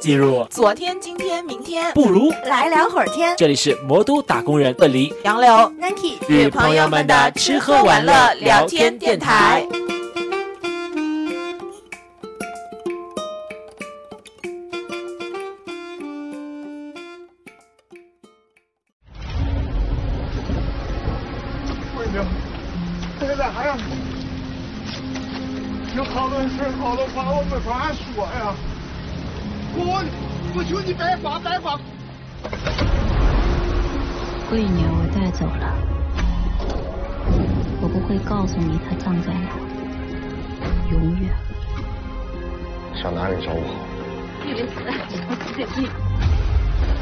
进入昨天、今天、明天，不如来聊会儿天。这里是魔都打工人问黎杨柳 Nike 与朋友们的吃喝玩乐聊天电台。走了，我不会告诉你他葬在哪，永远。上哪里找我？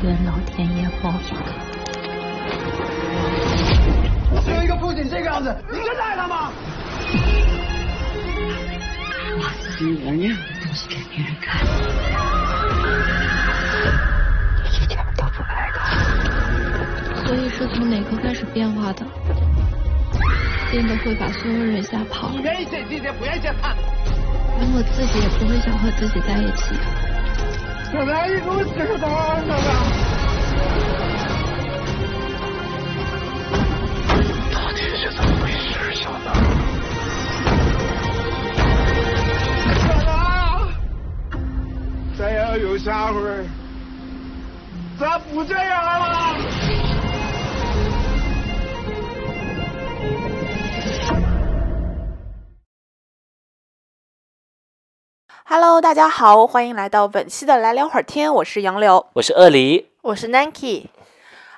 愿老天爷报应。只有一个父亲这个样子，你真爱他吗？我死女人始变化的？会把所有人吓跑，你愿意见今天，不愿意见他。连我自己也不会想和自己在一起。小南，你给我知道，小南。到底是怎么回事，小南？小南，再要有下回，咱不这样了。Hello，大家好，欢迎来到本期的来聊会儿天，我是杨柳。我是鳄梨，我是 Nike，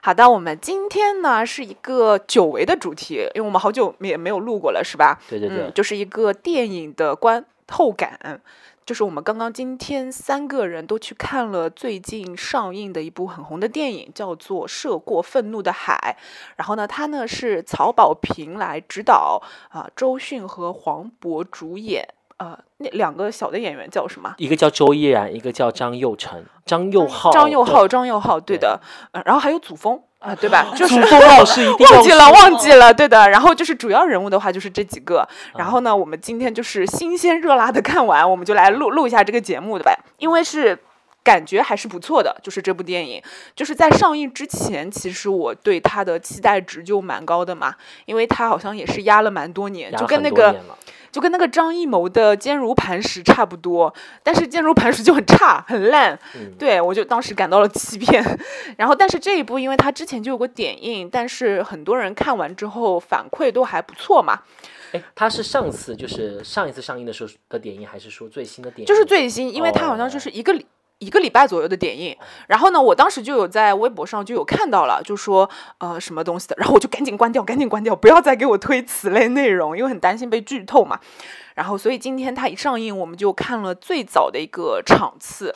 好的，我们今天呢是一个久违的主题，因为我们好久也没有录过了，是吧？对对对嗯，就是一个电影的观后感。就是我们刚刚今天三个人都去看了最近上映的一部很红的电影，叫做《涉过愤怒的海》。然后呢，它呢是曹保平来指导，啊、周迅和黄渤主演。呃，那两个小的演员叫什么？一个叫周依然，一个叫张佑成，张佑浩，张佑浩，张佑浩，对的，呃，然后还有祖峰啊、对吧？就是祖峰老师一定 忘记了，忘记了，对的。然后就是主要人物的话就是这几个。然嗯后呢，我们今天就是新鲜热辣的看完，我们就来录录一下这个节目的吧，因为是。感觉还是不错的，就是这部电影，就是在上映之前，其实我对它的期待值就蛮高的嘛，因为它好像也是压了蛮多年，就跟那个就跟那个张艺谋的《坚如磐石》差不多，但是《坚如磐石》就很差很烂，嗯对我就当时感到了欺骗。然后，但是这一部因为它之前就有过点映，但是很多人看完之后反馈都还不错嘛，哎，他是上次就是上一次上映的时候的点映，还是说最新的点映？就是最新，因为它好像就哦是一个礼。一个礼拜左右的点映，然后呢，我当时就有在微博上就有看到了，就说呃什么东西的，然后我就赶紧关掉，赶紧关掉，不要再给我推此类内容，因为很担心被剧透嘛。然后，所以今天它一上映，我们就看了最早的一个场次。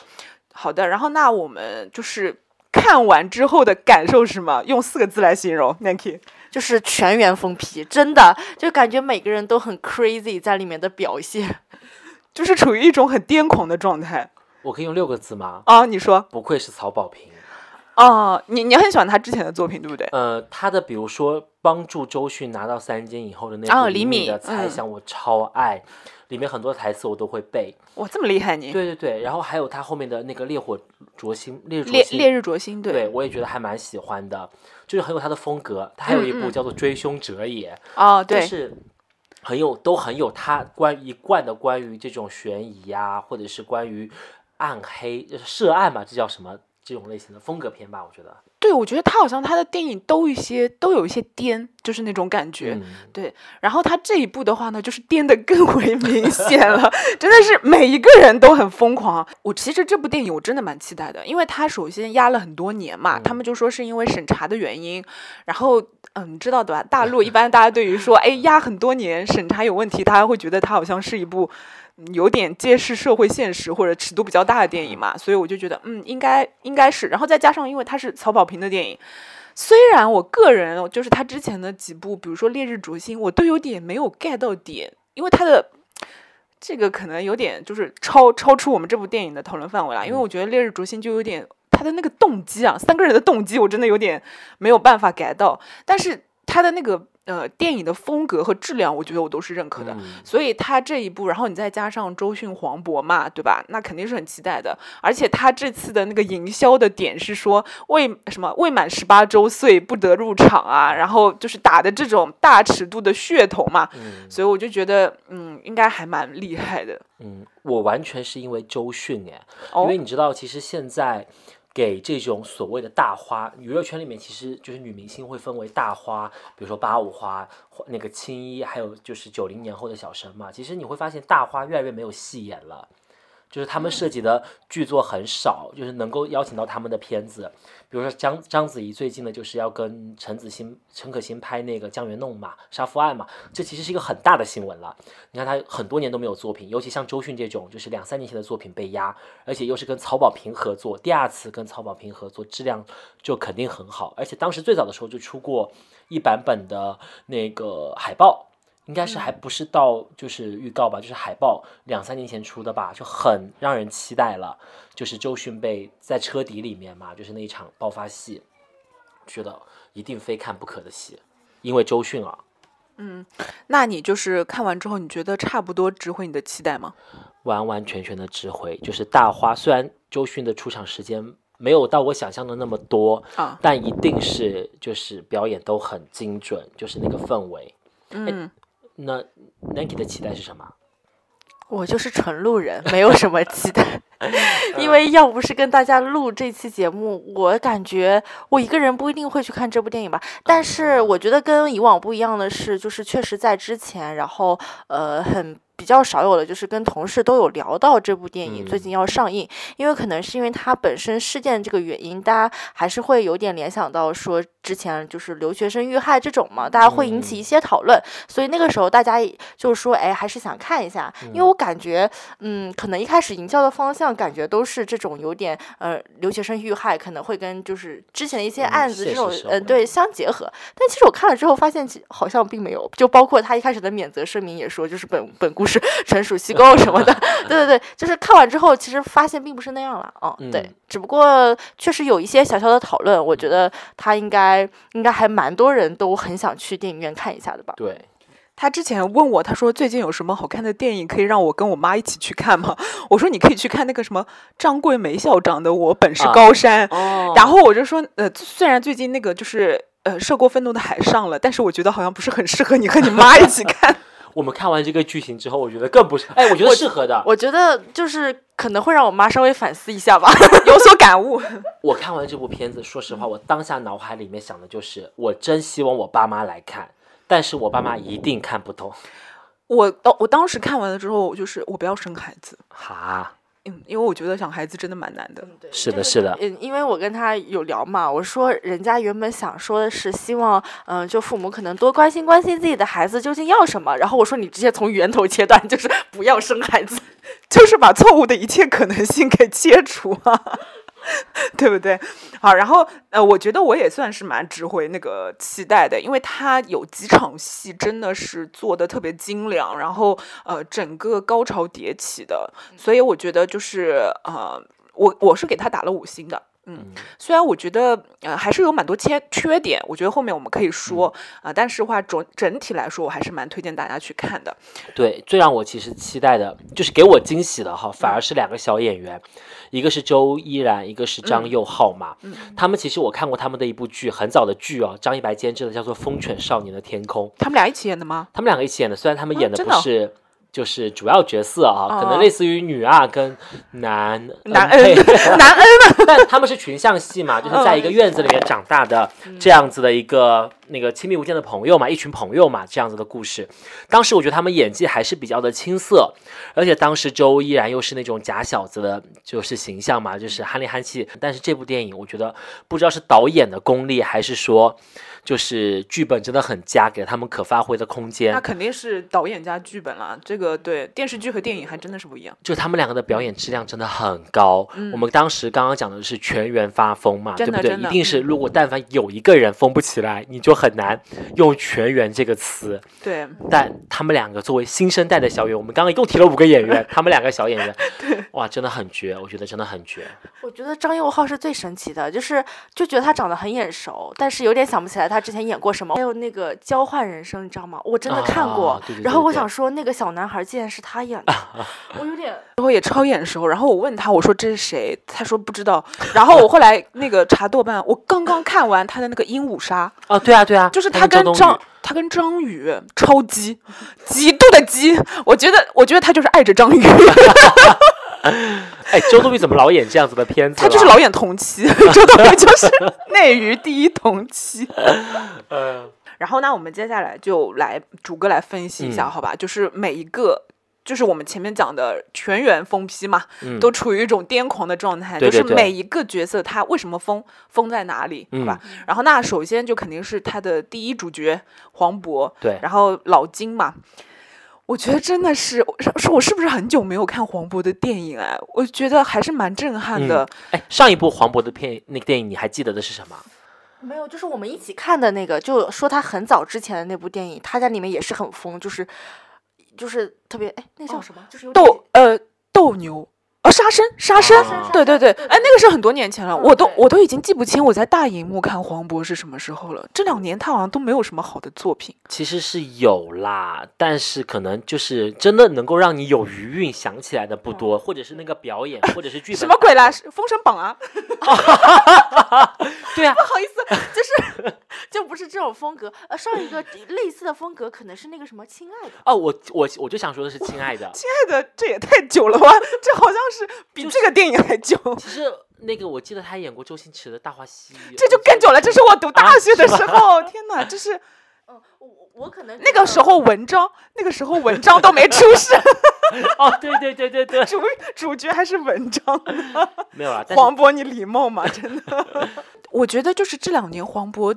好的，然后那我们就是看完之后的感受是什么？用四个字来形容，Nike。就是全员疯批，真的就感觉每个人都很 crazy 在里面的表现。就是处于一种很癫狂的状态我可以用六个字吗？啊！你说不愧是曹保平。哦，你你很喜欢他之前的作品，对不对？呃，他的比如说帮助周迅拿到三金以后的那啊部李李敏的猜嗯想，我超爱，里面很多台词我都会背。哇，这么厉害你！对对对，然后还有他后面的那个烈火灼心，烈日灼心，烈烈日灼心，对我也觉得还蛮喜欢的，就是很有他的风格。他还有一部叫做《追凶者也》，哦，对，就是很有都很有他关一贯的关于这种悬疑呀、或者是关于暗黑就是涉案嘛，这叫什么这种类型的风格片吧？我觉得，对，我觉得他好像他的电影都一些都有一些颠，就是那种感觉。嗯，对，然后他这一部的话呢，就是颠的更为明显了，真的是每一个人都很疯狂。我其实这部电影我真的蛮期待的，因为他首先压了很多年嘛，他们就说是因为审查的原因，然后嗯，你知道的吧？大陆一般大家对于说哎压很多年审查有问题，大家会觉得它好像是一部。嗯有点揭示社会现实或者尺度比较大的电影嘛，所以我就觉得，嗯，应该应该是，然后再加上因为它是曹保平的电影，虽然我个人就是他之前的几部，比如说《烈日灼心》，我都有点没有 get 到点，因为他的这个可能有点就是超超出我们这部电影的讨论范围了。因为我觉得《烈日灼心》就有点他的那个动机啊，三个人的动机我真的有点没有办法 get 到，但是他的那个呃电影的风格和质量，我觉得我都是认可的。嗯所以他这一部，然后你再加上周迅、黄渤嘛，对吧？那肯定是很期待的。而且他这次的那个营销的点是说未什么未满十八周岁不得入场啊，然后就是打的这种大尺度的噱头嘛。嗯所以我就觉得，嗯，应该还蛮厉害的。嗯，我完全是因为周迅哎，因哦为你知道，其实现在给这种所谓的大花，娱乐圈里面其实就是女明星会分为大花，比如说八五花、那个青衣，还有就是九零年后的小生嘛。其实你会发现大花越来越没有戏演了。就是他们涉及的剧作很少，就是能够邀请到他们的片子，比如说章章子怡最近呢就是要跟陈子欣、陈可辛拍那个《江源弄》嘛，《杀夫案》嘛，这其实是一个很大的新闻了。你看他很多年都没有作品，尤其像周迅这种，就是两三年前的作品被压，而且又是跟曹保平合作，第二次跟曹保平合作，质量就肯定很好。而且当时最早的时候就出过一版本的那个海报，应该是还不是到就是预告吧，就是海报两三年前出的吧，就很让人期待了。就是周迅被在车底里面嘛，就是那一场爆发戏，觉得一定非看不可的戏，因为周迅啊，嗯那你就是看完之后，你觉得差不多值回你的期待吗？完完全全的指挥，就是大花。虽然周迅的出场时间没有到我想象的那么多，啊，但一定是就是表演都很精准，就是那个氛围。嗯，那 Nike 的期待是什么？我就是纯路人，没有什么期待。因为要不是跟大家录这期节目，我感觉我一个人不一定会去看这部电影吧。但是我觉得跟以往不一样的是，就是确实在之前，然后呃很。比较少有的就是跟同事都有聊到这部电影最嗯。近要上映，因为可能是因为它本身事件这个原因，大家还是会有点联想到说之前就是留学生遇害这种嘛，大家会引起一些讨论，所以那个时候大家就是说，哎，还是想看一下，因为我感觉，嗯，可能一开始营销的方向感觉都是这种有点呃留学生遇害，可能会跟就是之前的一些嗯案子这种呃对相结合，但其实我看了之后发现其好像并没有，就包括他一开始的免责声明也说，就是本本故事纯属虚构 什么的，对对对，就是看完之后其实发现并不是那样了，哦，对嗯，只不过确实有一些小小的讨论，我觉得他应该应该还蛮多人都很想去电影院看一下的吧。对，他之前问我，他说最近有什么好看的电影可以让我跟我妈一起去看吗？我说你可以去看那个什么张桂梅校长的《我本是啊高山》哦然后我就说，呃，虽然最近那个就是呃涉过愤怒的海上了，但是我觉得好像不是很适合你和你妈一起 看。我们看完这个剧情之后，我觉得更不是，哎，我觉得适合的。我觉得就是可能会让我妈稍微反思一下吧。有所感悟。我看完这部片子，说实话，我当下脑海里面想的就是，我真希望我爸妈来看，但是我爸妈一定看不懂。我当我当时看完了之后，就是我不要生孩子，哈，嗯，因为我觉得养孩子真的蛮难的。是的，是的，嗯，因为我跟他有聊嘛，我说人家原本想说的是希望，嗯、就父母可能多关心关心自己的孩子究竟要什么，然后我说你直接从源头切断，就是不要生孩子。就是把错误的一切可能性给切除啊，对不对？好，然后呃，我觉得我也算是蛮值回那个期待的，因为他有几场戏真的是做的特别精良，然后呃，整个高潮迭起的，所以我觉得就是呃，我我是给他打了五星的。嗯，虽然我觉得呃还是有蛮多缺缺点，我觉得后面我们可以说啊、但是话整整体来说，我还是蛮推荐大家去看的。对，最让我其实期待的，就是给我惊喜的哈，反而是两个小演员，一个是周依然，一个是张佑浩嘛。嗯他们其实我看过他们的一部剧，很早的剧哦，张一白监制的，叫做《风犬少年的天空》。他们俩一起演的吗？他们两个一起演的，虽然他们演的不是。就是主要角色啊，可哦能类似于女二跟男 男恩配恩，男恩 但他们是群像戏嘛，就是在一个院子里面长大的这样子的一个那个亲密无间的朋友嘛，一群朋友嘛，这样子的故事。当时我觉得他们演技还是比较的青涩，而且当时周依然又是那种假小子的，就是形象嘛，就是憨里憨气。但是这部电影，我觉得不知道是导演的功力，还是说就是剧本真的很佳，给了他们可发挥的空间那。肯定是导演加剧本啦，这个对电视剧和电影还真的是不一样。就他们两个的表演质量真的很高。我们当时刚刚讲的是全员发疯嘛，对不对？一定是如果但凡有一个人疯不起来，你就很难用全员这个词。对，但他们两个作为新生代的小演员，我们刚刚一共提了五个演员，他们两个小演员，哇，真的很绝，我觉得真的很绝。我觉得张佑浩是最神奇的，就是就觉得他长得很眼熟，但是有点想不起来他之前演过什么。还有那个《交换人生》，你知道吗？我真的看过。啊对对对然后我想说，那个小男孩竟然是他演的，我有点然后也超眼熟。然后我问他，我说这是谁？他说不知道。然后我后来那个查豆瓣，我刚刚看完他的那个《鹦鹉杀哦，对啊，对啊，》，就是他他跟张他跟张宇超激，极度的激。我觉得我觉得他就是爱着张宇，哎，周冬雨怎么老演这样子的片子？他就是老。演同期，周冬雨就是内娱第一同期。嗯然后那，我们接下来就来逐个来分析一下，嗯好吧？就是每一个。就是我们前面讲的全员疯批嘛，嗯都处于一种癫狂的状态。对对对就是每一个角色他为什么疯，疯在哪里，好吧？嗯然后那首先就肯定是他的第一主角黄渤，对然后老金嘛。我觉得真的是，我是是我是不是很久没有看黄渤的电影哎？我觉得还是蛮震撼的。哎，上一部黄渤的片那个电影你还记得的是什么？没有，就是我们一起看的那个，就说他很早之前的那部电影，他在里面也是很疯，就是就是特别哎，那叫什么？就是有斗呃斗牛哦，杀生杀生，啊对对对，对哎，那个是很多年前了，嗯我都我都已经记不清我在大荧幕看黄渤是什么时候了。这两年他好像都没有什么好的作品。其实是有啦，但是可能就是真的能够让你有余韵想起来的不多，或者是那个表演，或者是剧本什么鬼啦？《封神榜》啊？斗？对啊，不好意思，就是这种风格。呃，上一个类似的风格可能是那个什么《亲爱的》。哦，我我我就想说的是，亲爱的，亲爱的，这也太久了吧？这好像是比这个电影还久。其实那个我记得他演过周星驰的《大话西游》，这就更久了，这是我读大学的时候，天哪，这是嗯，我我可能那个时候文章，那个时候文章都没出世，哦，对对对对对，主主角还是文章。没有啊，黄渤，你礼貌吗？真的，我觉得就是这两年黄渤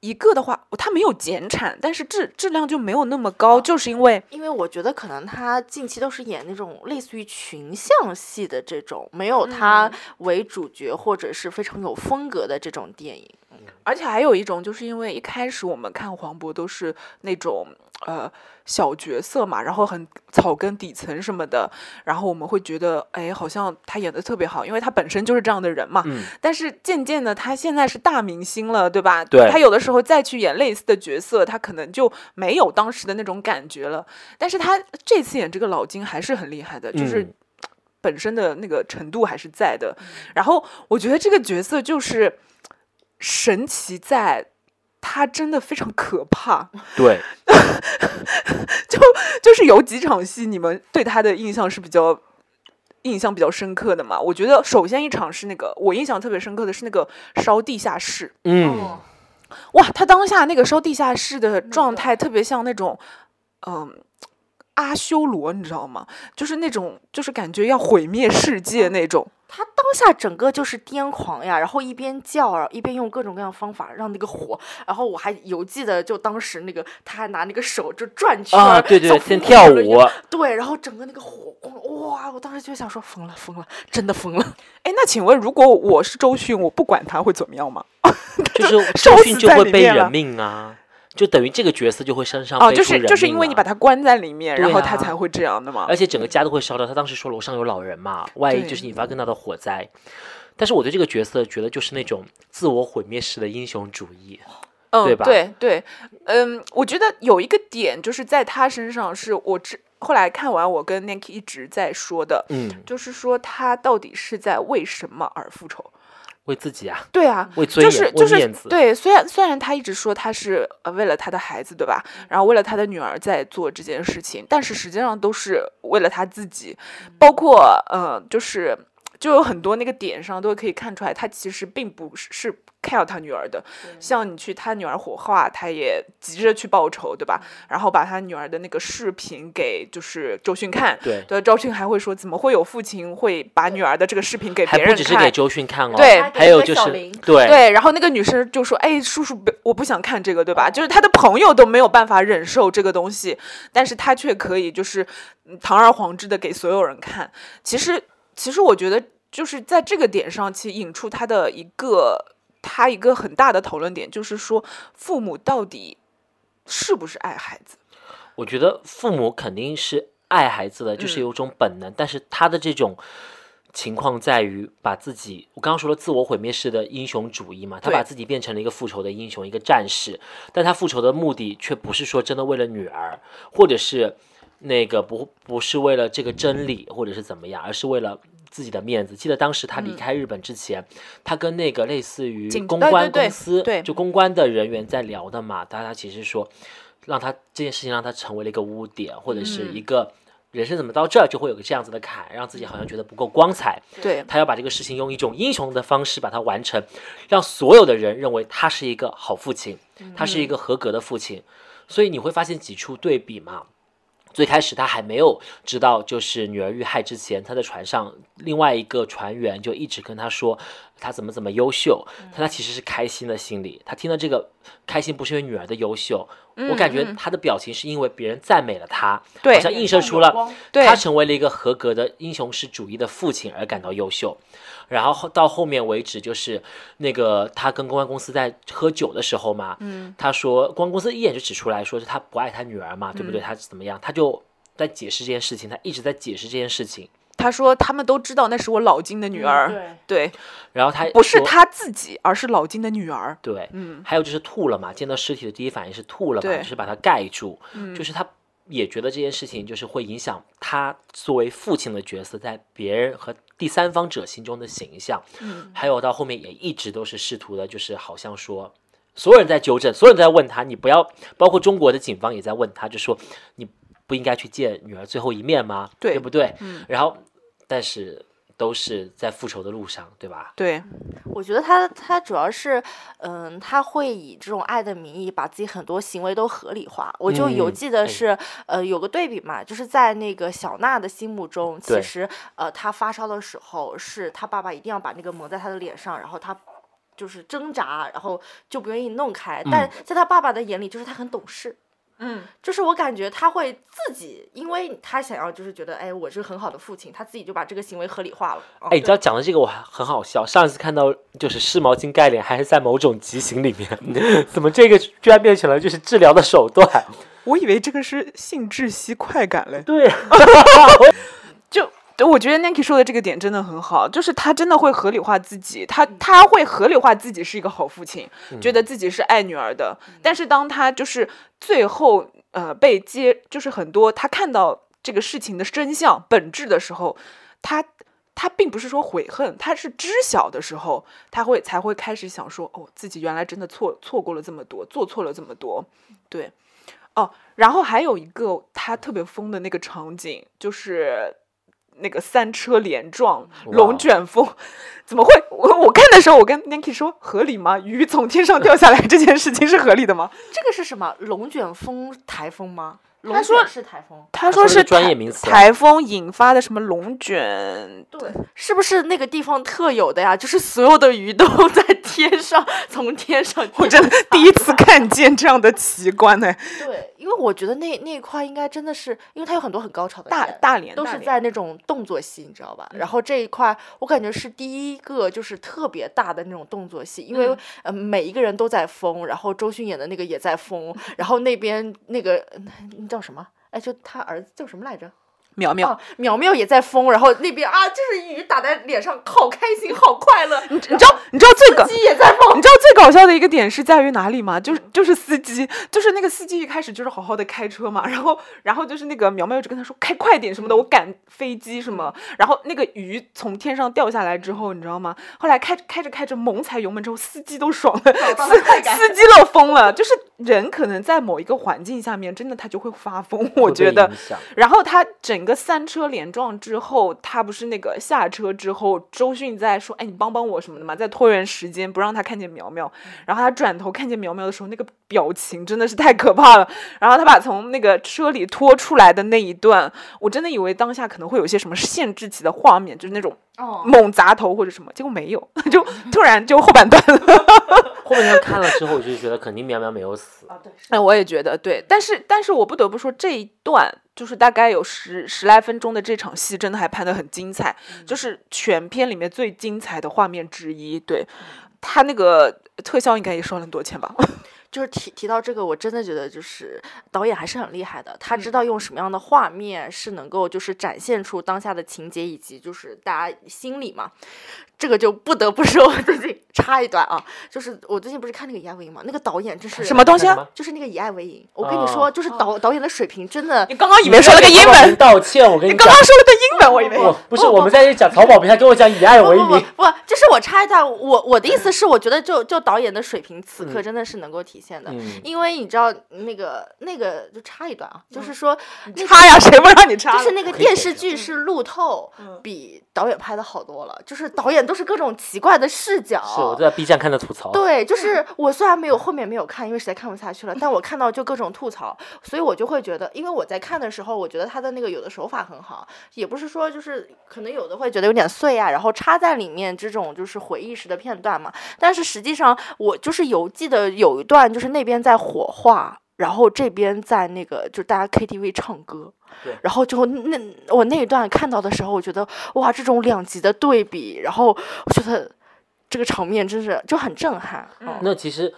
一个的话，他没有减产，但是质质量就没有那么高，就是因为因为我觉得可能他近期都是演那种类似于群像戏的这种，没有他为主角或者是非常有风格的这种电影。而且还有一种，就是因为一开始我们看黄渤都是那种呃小角色嘛，然后很草根底层什么的，然后我们会觉得，哎，好像他演的特别好，因为他本身就是这样的人嘛。嗯，但是渐渐的，他现在是大明星了，对吧？对他有的时候再去演类似的角色，他可能就没有当时的那种感觉了。但是他这次演这个老金还是很厉害的，就是嗯 本身的那个程度还是在的。然后我觉得这个角色就是神奇在。他真的非常可怕，对，就就是有几场戏，你们对他的印象是比较印象比较深刻的嘛？我觉得首先一场是那个我印象特别深刻的是那个烧地下室，嗯，哇，他当下那个烧地下室的状态特别像那种，嗯。阿修罗，你知道吗？就是那种，就是感觉要毁灭世界那种。他当下整个就是癫狂呀，然后一边叫，一边用各种各样的方法让那个火，然后我还犹记得，就当时那个他还拿那个手就转圈儿啊，对对，先跳舞，对，然后整个那个火光，哇！我当时就想说疯了疯了，真的疯了。哎，那请问，如果我是周迅，我不管他会怎么样吗？就是烧周迅就会背里面了人命啊，就等于这个角色就会身上哦，就是就是因为你把他关在里面，然后他才会这样的嘛而。且整个家都会烧掉。他当时说楼上有老人嘛，万一就是引发更大的火灾。但是我对这个角色觉得就是那种自我毁灭式的英雄主义，嗯，对吧对对，嗯，我觉得有一个点就是在他身上，是我之后来看完，我跟 Nick 一直在说的，嗯，就是说他到底是在为什么而复仇？为自己啊，对啊，为尊严，就是就是为面子，对，虽然虽然他一直说他是呃为了他的孩子，对吧？然后为了他的女儿在做这件事情，但是实际上都是为了他自己，包括呃，就是就有很多那个点上都可以看出来，他其实并不是是 care 他女儿的。像你去他女儿火化，他也急着去报仇，对吧？然后把他女儿的那个视频给就是周迅看。对，对，周迅还会说，怎么会有父亲会把女儿的这个视频给别人看？不只是给周迅看哦，对还有就是对对，然后那个女生就说：“哎，叔叔，我不想看这个，对吧？就是他的朋友都没有办法忍受这个东西，但是他却可以就是嗯堂而皇之的给所有人看。其实，其实我觉得就是在这个点上，其实引出他的一个他一个很大的讨论点就是说，父母到底是不是爱孩子？我觉得父母肯定是爱孩子的，就是嗯有种本能，但是他的这种情况在于把自己，我刚刚说了自我毁灭式的英雄主义嘛，他把自己变成了一个复仇的英雄，一个战士，但他复仇的目的却不是说真的为了女儿，或者是那个不不是为了这个真理，或者是怎么样，而是为了。自己的面子，记得当时他离开日本之前，他跟那个类似于公关公司，对就公关的人员在聊的嘛，大家其实说，让他这件事情让他成为了一个污点，或者是一个人生怎么到这儿就会有个这样子的坎，让自己好像觉得不够光彩。对，他要把这个事情用一种英雄的方式把它完成，让所有的人认为他是一个好父亲，他是一个合格的父亲。所以你会发现几处对比嘛。最开始他还没有知道就是女儿遇害之前，他在船上另外一个船员就一直跟他说他怎么怎么优秀，但他其实是开心的心理。他听到这个开心不是因为女儿的优秀，我感觉他的表情是因为别人赞美了他，对好像映射出了他成为了一个合格的英雄式主义的父亲而感到优秀。然后后到后面为止，就是那个他跟公关公司在喝酒的时候嘛，嗯，他说公关公司一眼就指出来说是他不爱他女儿嘛，对不对？他怎么样？他就在解释这件事情，他一直在解释这件事情。他说他们都知道那是我老金的女儿，对，对，然后他不是他自己，而是老金的女儿。对，嗯，还有就是吐了嘛，见到尸体的第一反应是吐了嘛，就是把它盖住，嗯就是他也觉得这件事情就是会影响他作为父亲的角色在别人和第三方者心中的形象，嗯，还有到后面也一直都是试图的，就是好像说。所有人在纠正，所有人都在问他，你不要，包括中国的警方也在问他，就说你不应该去见女儿最后一面吗？对不对？嗯然后，但是都是在复仇的路上，对吧？对，我觉得他他主要是，嗯，他会以这种爱的名义把自己很多行为都合理化。我就有嗯记得哎是，呃，有个对比嘛，就是在那个小娜的心目中，其实呃，她发烧的时候是她爸爸一定要把那个抹在她的脸上，然后她。就是挣扎，然后就不愿意弄开，但在他爸爸的眼里，就是他很懂事，嗯，就是我感觉他会自己，因为他想要就是觉得，哎，我是很好的父亲，他自己就把这个行为合理化了。哦哎，你知道讲的这个我还很好笑。上一次看到就是湿毛巾盖脸，还是在某种极刑里面，怎么这个居然变成了就是治疗的手段？我以为这个是性窒息快感嘞。对，就 对我觉得 Nanki 说的这个点真的很好，就是他真的会合理化自己，他他会合理化自己是一个好父亲，觉得自己是爱女儿的。但是当他就是最后呃被揭，就是很多他看到这个事情的真相本质的时候，他。他并不是说悔恨，他是知晓的时候，他会才会开始想说，哦，自己原来真的错错过了这么多，做错了这么多，对，哦，然后还有一个他特别疯的那个场景，就是那个三车连撞，龙卷风，怎么会？我我看的时候，我跟 Nanki 说合理吗？鱼从天上掉下来这件事情是合理的吗？这个是什么？龙卷风台风吗？他说是台风。他说是专业名词台风引发的什么龙卷？对，是不是那个地方特有的呀？就是所有的鱼都在天上，从天上。我真的第一次看见这样的奇观呢、对，因为我觉得那那一块应该真的是，因为它有很多很高潮的大大连都是在那种动作戏，你知道吧？然后这一块我感觉是第一个就是特别大的那种动作戏，因为、嗯呃每一个人都在疯，然后周迅演的那个也在疯，然后那边那个那叫什么？哎，就他儿子叫什么来着？苗苗，哦，苗苗也在疯，然后那边啊，就是雨打在脸上，好开心，好快乐。你你知道你知道这个鸡也在疯，你知道最搞笑的一个点是在于哪里吗？就是就是司机，就是那个司机一开始就是好好的开车嘛，然后然后就是那个苗苗一直跟他说开快点什么的，我赶飞机什么，然后那个鱼从天上掉下来之后，你知道吗？后来开开着开着猛踩油门之后，司机都爽了，司司机都疯了。就是人可能在某一个环境下面，真的他就会发疯，我觉得然后他整个三车连撞之后，他不是那个下车之后，周迅在说：“哎，你帮帮我什么的嘛，在拖延时间，不让他看见苗苗。”然后他转头看见苗苗的时候，那个表情真的是太可怕了。然后他把从那个车里拖出来的那一段，我真的以为当下可能会有一些什么限制级的画面，就是那种哦，猛砸头或者什么，结果没有，就突然就后半段了。后半段看了之后，我就觉得肯定苗苗没有死。啊对，哎，我也觉得对，但是但是我不得不说这一段就是大概有十十来分钟的这场戏，真的还拍得很精彩，就是全片里面最精彩的画面之一。对，他那个特效应该也收了很多钱吧？就是提提到这个，我真的觉得就是导演还是很厉害的，他知道用什么样的画面是能够就是展现出当下的情节以及就是大家心理嘛。这个就不得不说，我最近 插一段啊，就是我最近不是看那个《以爱为营》嘛，那个导演真是什么东西啊？就是那个《以爱为营》，我跟你哦说，就是导导演的水平真的你刚刚以为说了个英文，道歉，我跟讲你刚刚，说了个英文，我以为。我不是我们在这里讲淘宝平，台跟我讲以爱为营。不不不，不就是我插一段，我我的意思是，我觉得就就导演的水平，此刻嗯真的是能够体现的。嗯，因为你知道那个那个就插一段啊，就是说那个插呀，谁不让你插？就是那个电视剧是路透嗯比导演拍的好多了，就是导演都是各种奇怪的视角。是我都在 B 站看的吐槽。对，就是我虽然没有后面没有看，因为实在看不下去了，但我看到就各种吐槽，所以我就会觉得，因为我在看的时候，我觉得他的那个有的手法很好，也不是说就是可能有的会觉得有点碎啊，然后插在里面这种就是回忆时的片段嘛，但是实际上我就是有记得有一段就是那边在火化。然后这边在那个就是大家 KTV 唱歌对，然后就那我那一段看到的时候，我觉得哇，这种两极的对比，然后我觉得这个场面真是就很震撼。嗯那其实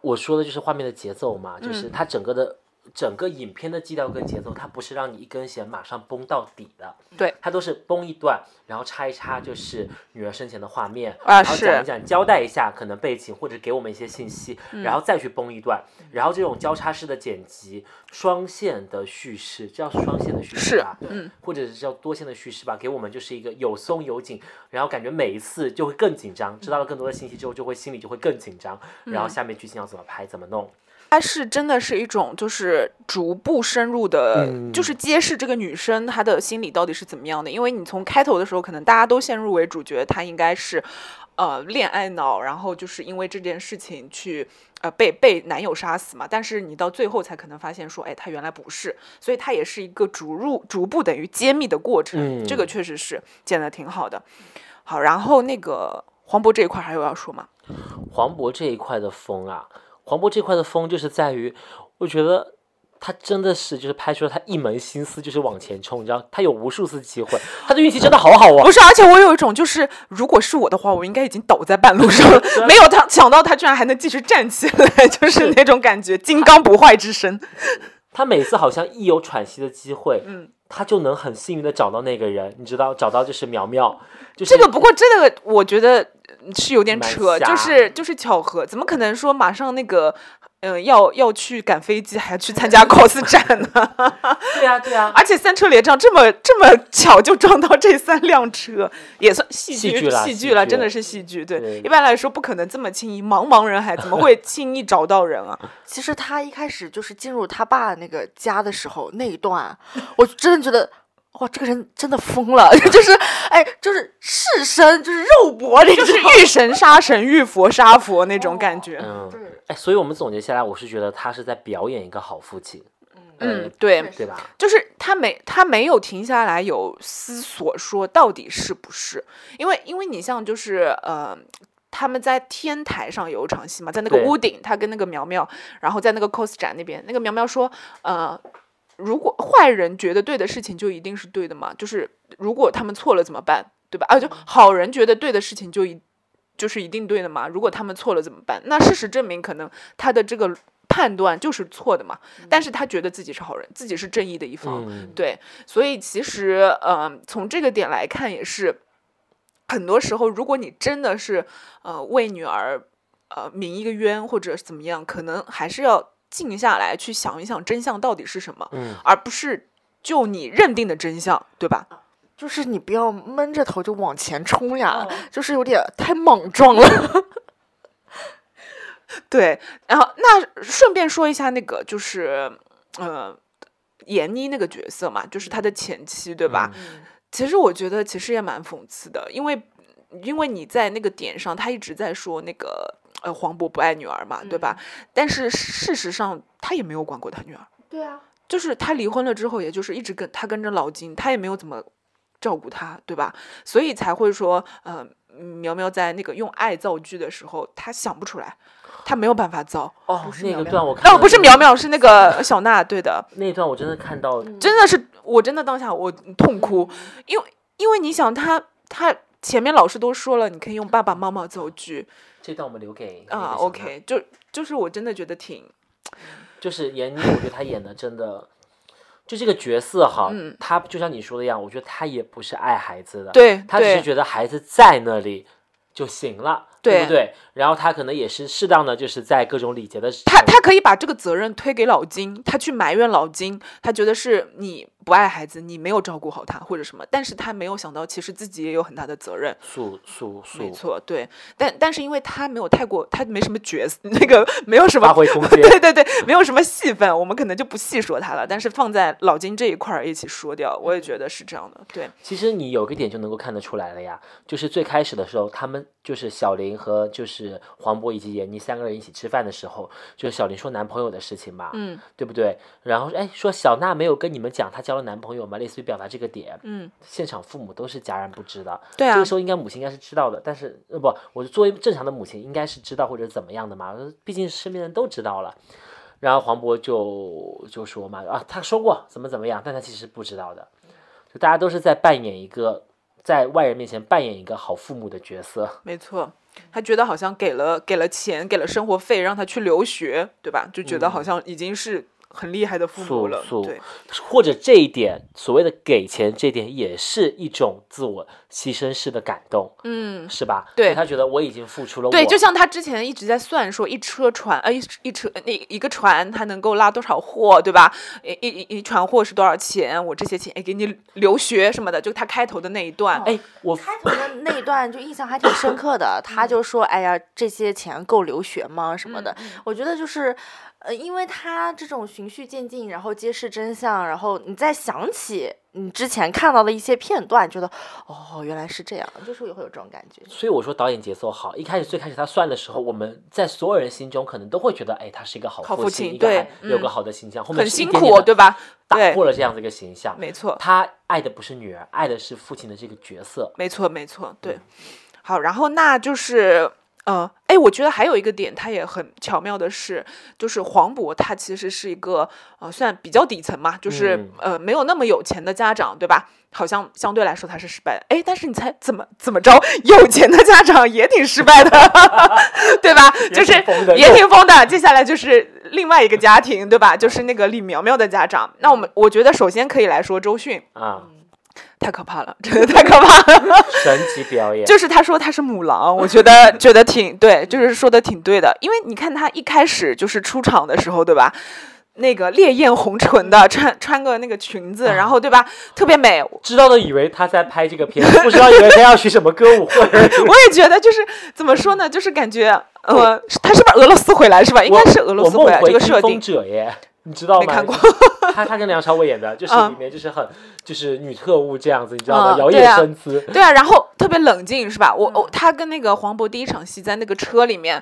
我说的就是画面的节奏嘛，就是嗯它整个的整个影片的基调跟节奏，它不是让你一根弦马上崩到底的，对，它都是崩一段，然后插一插就是女儿生前的画面，啊然后讲是一讲，交代一下可能背景或者给我们一些信息，嗯然后再去崩一段，然后这种交叉式的剪辑，双线的叙事，这叫双线的叙事吧？嗯，或者是叫多线的叙事吧，给我们就是一个有松有紧，然后感觉每一次就会更紧张，知道了更多的信息之后，就会心里就会更紧张，然后下面剧情要怎么拍怎么弄，它是真的是一种就是逐步深入的，嗯就是揭示这个女生她的心理到底是怎么样的。因为你从开头的时候，可能大家都先入为主，觉得她应该是呃恋爱脑，然后就是因为这件事情去呃被被男友杀死嘛。但是你到最后才可能发现说，哎，她原来不是，所以它也是一个逐入逐步等于揭秘的过程。这个嗯确实是剪的挺好的。好，然后那个黄渤这一块还有要说吗？黄渤这一块的风啊，黄渤这块的风就是在于，我觉得他真的是就是拍出了他一门心思就是往前冲，你知道，他有无数次机会，他的运气真的好好哦。不是，而且我有一种就是，如果是我的话，我应该已经倒在半路上了。没有他想到他居然还能继续站起来，就是那种感觉，金刚不坏之身。他每次好像一有喘息的机会，嗯，他就能很幸运的找到那个人，你知道，找到就是苗苗，就是这个不过真的我觉得是有点扯，就是就是巧合，怎么可能说马上那个呃要要去赶飞机，还要去参加 cos 展呢？对啊对啊，而且三车连撞这么这么巧就撞到这三辆车，也算戏剧戏剧了，戏剧真的是戏剧。对，对一般来说不可能这么轻易，茫茫人海怎么会轻易找到人啊？其实他一开始就是进入他爸那个家的时候那一段，我真的觉得。哇，这个人真的疯了，就是，哎，就是赤身，就是肉搏那就是种。遇神杀神，遇佛杀佛那种感觉。嗯对，哎，所以我们总结下来，我是觉得他是在表演一个好父亲，嗯，对，对吧？就是他没他没有停下来有思索说到底是不是，因为因为你像就是呃。他们在天台上有一场戏嘛，在那个屋顶，他跟那个苗苗，然后在那个 cos 展那边，那个苗苗说，呃，如果坏人觉得对的事情就一定是对的嘛，就是如果他们错了怎么办，对吧？啊，就好人觉得对的事情就一就是一定对的嘛，如果他们错了怎么办？那事实证明，可能他的这个判断就是错的嘛，但是他觉得自己是好人，自己是正义的一方，嗯，对，所以其实，呃，从这个点来看，也是很多时候，如果你真的是呃为女儿呃鸣一个冤或者怎么样，可能还是要静下来去想一想真相到底是什么，嗯，而不是就你认定的真相，对吧？就是你不要闷着头就往前冲呀，哦就是有点太莽撞了。对，然后那顺便说一下那个就是呃闫妮那个角色嘛，就是她的前妻，对吧？其实我觉得其实也蛮讽刺的，因为因为你在那个点上，他一直在说那个呃黄渤不爱女儿嘛，对吧？但是事实上他也没有管过他女儿，对啊，就是他离婚了之后，也就是一直跟他跟着老金，他也没有怎么照顾他，对吧？所以才会说，呃，苗苗在那个用爱造句的时候，他想不出来，他没有办法造。哦，那苗苗个段我看哦，不是苗苗，是那个小娜，对的。那一段我真的看到，真的是，我真的当下我痛哭，因为因为你想他他前面老师都说了，你可以用爸爸妈妈造句这段我们留给啊，OK，就就是我真的觉得挺就是闫妮，我觉得她演的真的，就这个角色哈，嗯她就像你说的一样，我觉得她也不是爱孩子的，对她只是觉得孩子在那里就行了，对不对？然后他可能也是适当的，就是在各种礼节的时候，他他可以把这个责任推给老金，他去埋怨老金，他觉得是你不爱孩子，你没有照顾好他或者什么，但是他没有想到其实自己也有很大的责任。诉诉诉没错，对，但但是因为他没有太过，他没什么角色，那个没有什么发挥空间 对对对，没有什么戏份，我们可能就不细说他了。但是放在老金这一块儿一起说掉，我也觉得是这样的。对，其实你有个点就能够看得出来了呀，就是最开始的时候，他们就是小林和就是黄渤以及闫妮三个人一起吃饭的时候，就是小林说男朋友的事情嘛，嗯对不对？然后哎说小娜没有跟你们讲她交了男朋友嘛？类似于表达这个点，嗯，现场父母都是戛然不知的。对啊这个，时候应该母亲应该是知道的，但是呃不，我作为正常的母亲应该是知道或者怎么样的嘛，呃毕竟身边人都知道了。然后黄渤就就说嘛啊，他说过怎么怎么样，但他其实不知道的，就大家都是在扮演一个在外人面前扮演一个好父母的角色。没错。他觉得好像给了给了钱，给了生活费，让他去留学，对吧？就觉得好像已经是很厉害的父母了。对，或者这一点所谓的给钱，这一点也是一种自我牺牲式的感动，嗯，是吧？对他觉得我已经付出了，对，就像他之前一直在算说一车船，呃，一一车那一个船它能够拉多少货，对吧？一一一一船货是多少钱？我这些钱哎给你留学什么的，就他开头的那一段，哎，我开头的那一段就印象还挺深刻的，他就说：“哎呀，这些钱够留学吗？什么的。我觉得就是，呃，因为他这种循序渐进，然后揭示真相，然后你再想起你之前看到的一些片段，觉得哦，原来是这样，就是也会有这种感觉。所以我说导演节奏好。一开始最开始他算的时候，我们在所有人心中可能都会觉得，哎，他是一个好好父父亲，对一个有嗯个好的形象，后面很辛是点点地苦，对吧？打破了这样的一个形象。没错，他爱的不是女儿，爱的是父亲的这个角色。没错，没错，对。好，然后那就是，呃，哎，我觉得还有一个点，他也很巧妙的是，就是黄渤他其实是一个呃，算比较底层嘛，就是、嗯呃没有那么有钱的家长，对吧？好像相对来说他是失败的，哎，但是你猜怎么怎么着？有钱的家长也挺失败的，对吧？就是也挺疯的。接下来就是另外一个家庭，对吧？就是那个李苗苗的家长。那我们我觉得首先可以来说周迅，啊，太可怕了，真的太可怕了。神级表演，就是他说他是母狼，我觉得觉得挺对，就是说的挺对的。因为你看他一开始就是出场的时候，对吧？那个烈焰红唇的，穿穿个那个裙子，然后对吧？特别美。知道的以为他在拍这个片，不知道以为他要去什么歌舞会。我也觉得就是怎么说呢？就是感觉呃，他是不是俄罗斯回来是吧？应该是俄罗斯回来这个设定。者耶，你知道吗？没看过。他他跟梁朝伟演的，就是嗯里面就是很就是女特务这样子，你知道吗？嗯摇曳对啊生姿。对啊，然后特别冷静是吧？我我他跟那个黄渤第一场戏在那个车里面，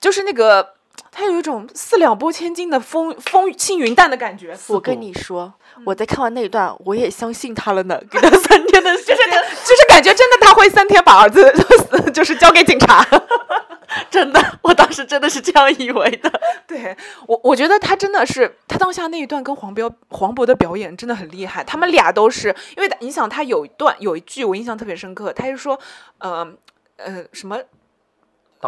就是那个他有一种四两拨千斤的风风轻云淡的感觉。我跟你说，我在看完那一段，我也相信他了呢。给他三天的时 间，就是感觉真的他会三天把儿子 就是交给警察。真的，我当时真的是这样以为的。对我，我觉得他真的是他当下那一段跟黄彪黄渤的表演真的很厉害，他们俩都是因为你想他有一段有一句我印象特别深刻，他就说，呃呃什么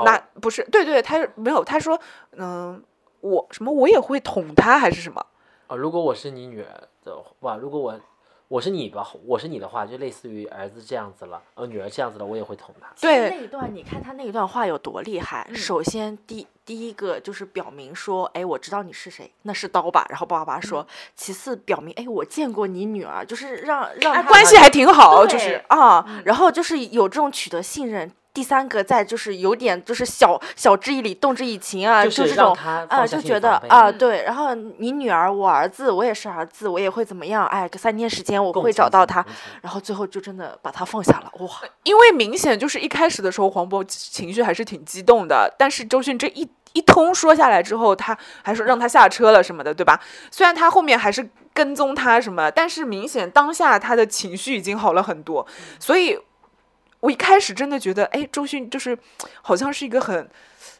那不是对对，他没有他说嗯、我什么我也会捅他还是什么。啊，如果我是你女儿的话，如果我我是你吧，我是你的话，就类似于儿子这样子了，呃，女儿这样子了，我也会捅他。对那一段，你看他那一段话有多厉害。首先，第第一个就是表明说，哎，我知道你是谁，那是刀吧。然后爸爸说，其次表明，哎，我见过你女儿，就是让让关系还挺好，就是啊，然后就是有这种取得信任。第三个在就是有点就是小小之以理动之以情啊，就就是这种啊，就觉得啊对，然后你女儿我儿子我也是儿子，我也会怎么样？哎，个三天时间我会找到他，然后最后就真的把他放下了，哇！因为明显就是一开始的时候黄渤情绪还是挺激动的，但是周迅这一一通说下来之后，他还说让他下车了什么的，对吧？虽然他后面还是跟踪他什么，但是明显当下他的情绪已经好了很多，所以我一开始真的觉得，哎，周迅就是好像是一个很，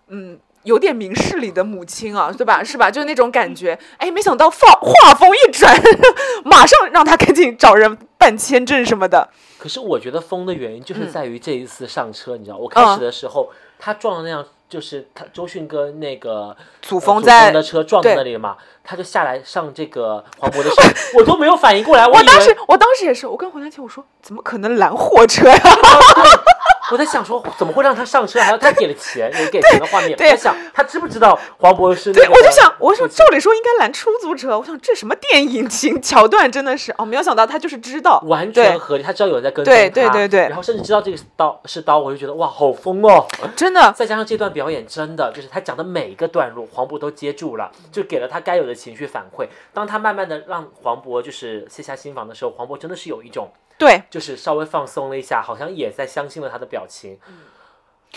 嗯。有点明事理的母亲啊，对吧？是吧？就是那种感觉。哎，没想到画画风一转，马上让他赶紧找人办签证什么的。可是我觉得疯的原因就是嗯在于这一次上车，你知道，我开嗯始的时候、他撞的那辆就是他周迅跟那个祖呃峰在的车撞在那里了嘛，他就下来上这个黄渤的车，我都没有反应过来，我当时我当时也是，我跟黄佳琪我说，怎么可能拦货车呀？我在想说怎么会让他上车，还要他给了钱，有给钱的画面，对我在想他知不知道黄渤是那对，个我就想，我说照理说应该拦出租车，我想这什么电影情 桥段，真的是哦，没有想到他就是知道，完全合理，他知道有人在跟踪他，对对对然后甚至知道这个刀是刀，我就觉得哇，好疯哦！真的再加上这段表演，真的就是他讲的每一个段落，黄渤都接住了，就给了他该有的情绪反馈。当他慢慢的让黄渤就是卸下心防的时候，黄渤真的是有一种对。就是稍微放松了一下，好像也在相信了他的表情。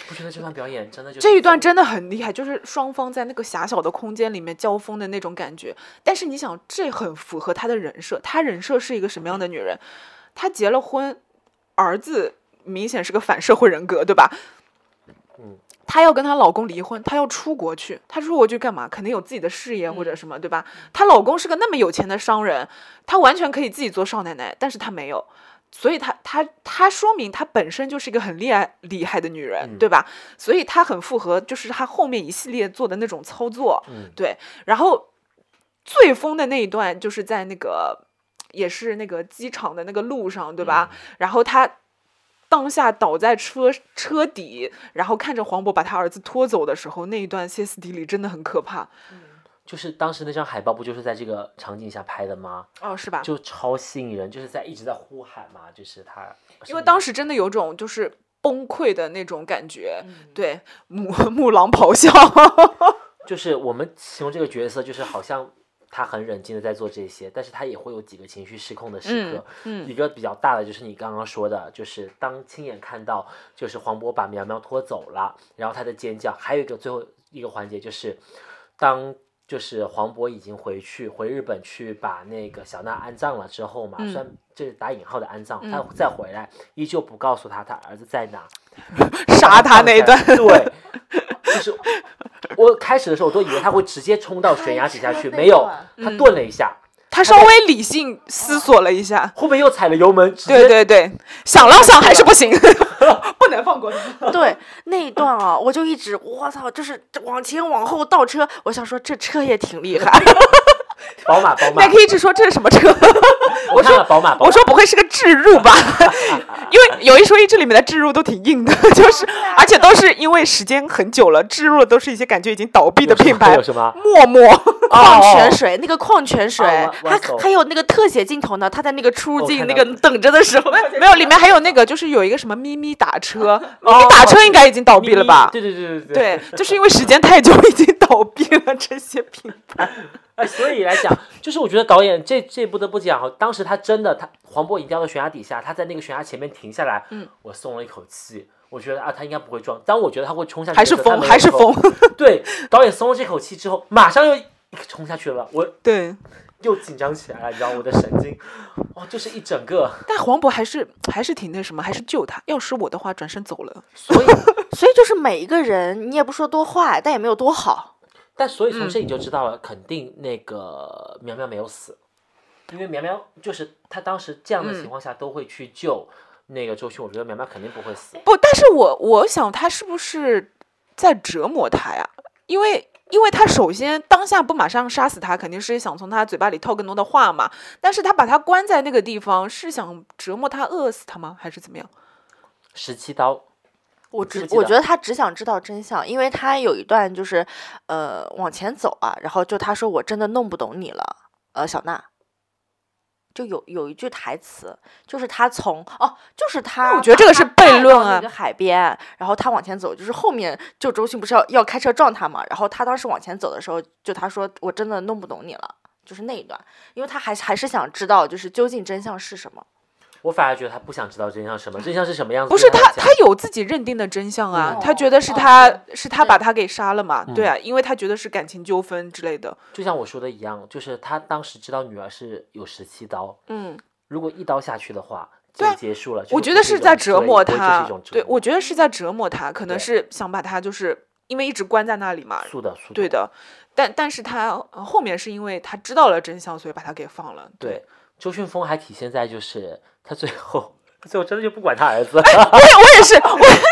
我觉得这段表演真的就这一段真的很厉害，就是双方在那个狭小的空间里面交锋的那种感觉。但是你想，这很符合她的人设。她人设是一个什么样的女人？她结了婚，儿子明显是个反社会人格，对吧？嗯，她要跟她老公离婚，她要出国去。她出国去干嘛？肯定有自己的事业或者什么，对吧？她老公是个那么有钱的商人，她完全可以自己做少奶奶，但是她没有。所以她她她说明她本身就是一个很厉害厉害的女人，嗯对吧？所以她很符合，就是她后面一系列做的那种操作，嗯对。然后最疯的那一段就是在那个也是那个机场的那个路上，对吧？然后她当下倒在车车底，然后看着黄渤把他儿子拖走的时候，那一段歇斯底里真的很可怕。就是当时那张海报不就是在这个场景下拍的吗？哦，是吧？就超吸引人，就是在一直在呼喊嘛，就是他，因为当时真的有种就是崩溃的那种感觉，嗯对，母母狼咆哮。就是我们形容这个角色，就是好像他很冷静的在做这些，但是他也会有几个情绪失控的时刻。嗯一个比较大的就是你刚刚说的，就是当亲眼看到就是黄渤把苗苗拖走了，然后他的尖叫，还有一个最后一个环节就是当。就是黄渤已经回去回日本去把那个小娜安葬了之后嘛，嗯。虽然这是打引号的安葬，他再回来依旧不告诉他他儿子在哪，杀他那一段，对，就是我开始的时候我都以为他会直接冲到悬崖底下去，没有，他顿了一下，他稍微理性思索了一下，后面又踩了油门，对对对，想了想还是不行，不能放过他。对那一段啊，我就一直我操，就是往前往后倒车，我想说这车也挺厉害。宝 马宝马。麦，克一直说这是什么车？我看了宝马，宝马。我说不会是个置入吧？因为有一说一，这里面的置入都挺硬的，就是而且都是因为时间很久了，置入的都是一些感觉已经倒闭的品牌有，什么？陌陌。矿泉哦水，那个矿泉水，还还有那个特写镜头呢，他在那个出入我境那个等着的时候，没有，里面还有那个，就是有一个什么咪咪打车，咪哦咪打车应该已经倒闭了吧？对对对对对，就是因为时间太久，已经倒闭了这些品牌。哎，所以来讲，就是我觉得导演这这不得不讲哈，当时他真的他黄渤已经掉到悬崖底下，他在那个悬崖前面停下来，嗯，我松了一口气。我觉得啊，他应该不会撞。当我觉得他会冲下去还是疯，还是疯。对，导演松了这口气之后，马上又冲下去了，我对，又紧张起来了，你知道我的神经，哇，就是一整个。但黄渤还是还是挺那什么，还是救他。要是我的话，转身走了。所以 所以就是每一个人，你也不说多坏，但也没有多好。但所以从嗯这里就知道了，肯定那个苗苗没有死，因为苗苗就是他当时这样的情嗯况下都会去救那个周迅，我觉得苗苗肯定不会死。不，但是我我想他是不是在折磨他呀？因为因为他首先当下不马上杀死他，肯定是想从他嘴巴里套更多的话嘛。但是他把他关在那个地方，是想折磨他、饿死他吗？还是怎么样？十七刀，我只我觉得他只想知道真相，因为他有一段就是，呃，往前走啊，然后就他说我真的弄不懂你了，呃，小娜，就有有一句台词，就是他从哦，就是他，我觉得这个是悖论啊海边，然后他往前走，就是后面就周迅不是要要开车撞他嘛，然后他当时往前走的时候，就他说我真的弄不懂你了。就是那一段，因为他还还是想知道，就是究竟真相是什么。我反而觉得他不想知道真相什么，真相是什么样子。不是他，他有自己认定的真相啊，嗯他觉得是哦他、对是他把他给杀了嘛，嗯对啊，因为他觉得是感情纠纷之类的，就像我说的一样，就是他当时知道女儿是有十七刀，嗯，如果一刀下去的话，就结束了。我觉得是在折磨他对我觉得是在折磨他，可能是想把他就是因为一直关在那里嘛，素的素的，对的。但但是他呃后面是因为他知道了真相，所以把他给放了。对，周迅峰还体现在就是他最后，最后真的就不管他儿子，我也是，我也是我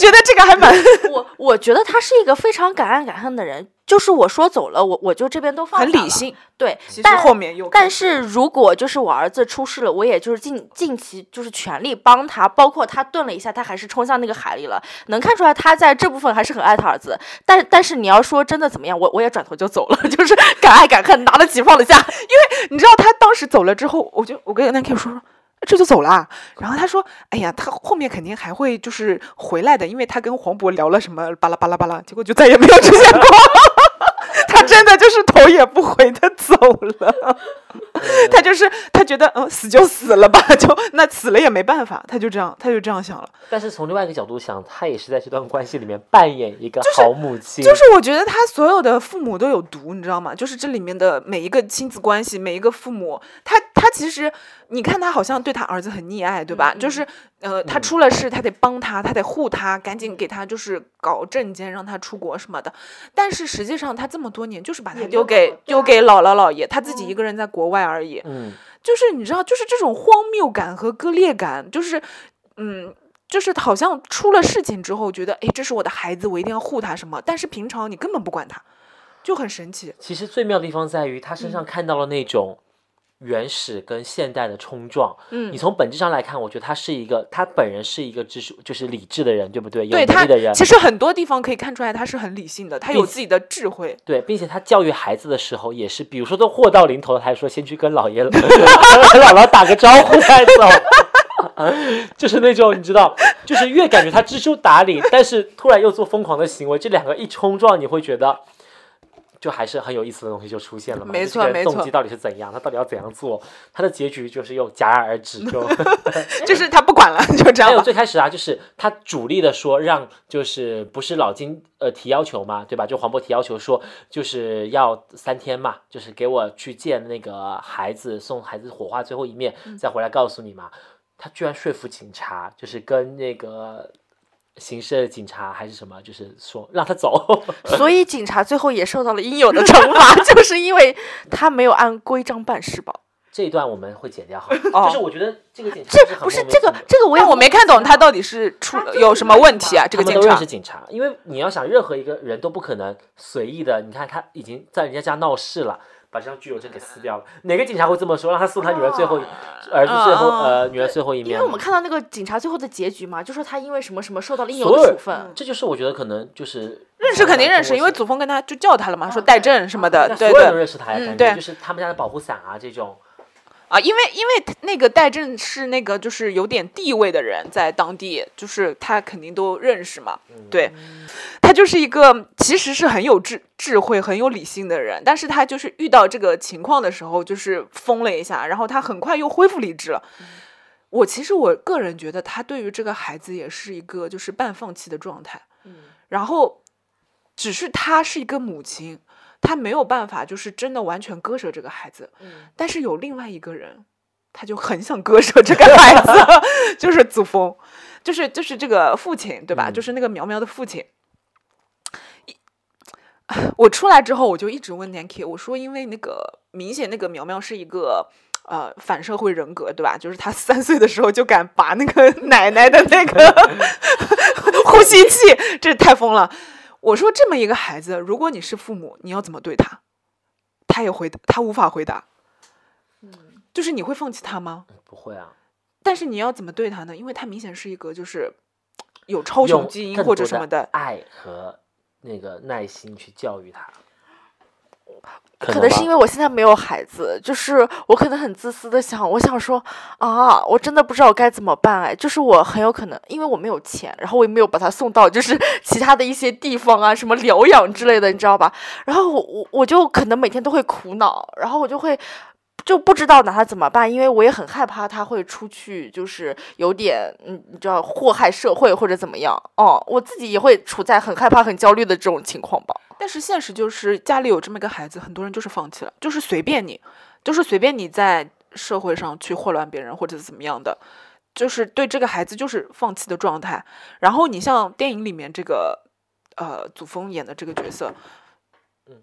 觉得这个还蛮我我觉得他是一个非常敢爱敢恨的人，就是我说走了，我我就这边都放。很理性。对，其实但后面又但是如果就是我儿子出事了，我也就是尽尽其就是全力帮他，包括他顿了一下，他还是冲向那个海里了，能看出来他在这部分还是很爱他儿子。但但是你要说真的怎么样，我我也转头就走了，就是敢爱敢恨，拿得起放得下。因为你知道他当时走了之后，我就我跟那 K 说说。这就走了，然后他说：“哎呀，他后面肯定还会就是回来的，因为他跟黄渤聊了什么巴拉巴拉巴拉，结果就再也没有出现过。他真的就是头也不回的走了，他就是他觉得嗯死就死了吧，就那死了也没办法，他就这样他就这样想了。但是从另外一个角度想，他也是在这段关系里面扮演一个好母亲，就是我觉得他所有的父母都有毒，你知道吗？就是这里面的每一个亲子关系，每一个父母，他他其实，你看他好像对他儿子很溺爱，对吧？就是呃，他出了事，他得帮他，他得护他，赶紧给他就是搞证件，让他出国什么的。但是实际上，他这么多年就是把他丢给丢啊给姥姥姥爷，他自己一个人在国外而已。嗯，就是你知道，就是这种荒谬感和割裂感，就是嗯。就是好像出了事情之后，觉得哎，这是我的孩子，我一定要护他什么。但是平常你根本不管他，就很神奇。其实最妙的地方在于他身嗯上看到了那种原始跟现代的冲撞。嗯你从本质上来看，我觉得他是一个，他本人是一个知识就是理智的人，对不对？有对他能力的人，其实很多地方可以看出来他是很理性的，他有自己的智慧。对，并且他教育孩子的时候也是，比如说都祸到临头了，他还说先去跟姥爷 姥姥打个招呼再走。就是那种你知道，就是越感觉他知书达理，但是突然又做疯狂的行为，这两个一冲撞，你会觉得就还是很有意思的东西就出现了嘛。没错没错动机到底是怎样？他到底要怎样做？他的结局就是又戛然而止，就 就是他不管了，就这还有。最开始啊，就是他主力的说让，就是不是老金呃提要求嘛，对吧？就黄渤提要求说，就是要三天嘛，就是给我去见那个孩子，送孩子火化最后一面，再回来告诉你嘛。他居然说服警察，就是跟那个刑事警察还是什么，就是说让他走。所以警察最后也受到了应有的惩罚，就是因为他没有按规章办事吧？这一段我们会剪掉，哦就是我觉得这个警察这是不是这个这个我也我没看懂他到底是出有什么问题啊？这个警察都认识警察，因为你要想，任何一个人都不可能随意的。你看，他已经在人家家闹事了，把这张居留证给撕掉了。哪个警察会这么说？让他送他女儿最后一，儿子最后啊呃女儿最后一面因？为我们看到那个警察最后的结局嘛，就说他因为什么什么受到了应有的处分。这就是我觉得可能就是认识肯定认识，因为祖峰跟他就叫他了嘛，说带证什么的，对对所有人都对认识他呀，嗯感觉对就是他们家的保护伞啊这种。啊，因为因为那个戴正是那个就是有点地位的人，在当地就是他肯定都认识嘛，对，他就是一个其实是很有智智慧、很有理性的人，但是他就是遇到这个情况的时候，就是疯了一下，然后他很快又恢复理智了。我其实我个人觉得，他对于这个孩子也是一个就是半放弃的状态，然后只是他是一个母亲，她没有办法就是真的完全割舍这个孩子，但是有另外一个人，他就很想割舍这个孩子，就是祖峰，就是就是这个父亲，对吧？嗯就是那个苗苗的父亲。一我出来之后，我就一直问 Nancy，我说，因为那个明显那个苗苗是一个呃反社会人格，对吧？就是他三岁的时候就敢拔那个奶奶的那个 呼吸器，这太疯了。我说这么一个孩子，如果你是父母，你要怎么对他？他也回答，他无法回答。就是你会放弃他吗？不会啊，但是你要怎么对他呢？因为他明显是一个就是有超雄基因或者什么的爱和那个耐心去教育他。可可能是因为我现在没有孩子，就是我可能很自私的想，我想说啊，我真的不知道该怎么办哎，就是我很有可能因为我没有钱，然后我也没有把他送到就是 其他的一些地方啊，什么疗养之类的，你知道吧？然后我我我就可能每天都会苦恼，然后我就会。就不知道拿他怎么办，因为我也很害怕他会出去，就是有点，嗯，你知道祸害社会或者怎么样。哦，我自己也会处在很害怕、很焦虑的这种情况吧。但是现实就是家里有这么一个孩子，很多人就是放弃了，就是随便你，就是随便你在社会上去祸乱别人或者怎么样的，就是对这个孩子就是放弃的状态。然后你像电影里面这个呃祖峰演的这个角色，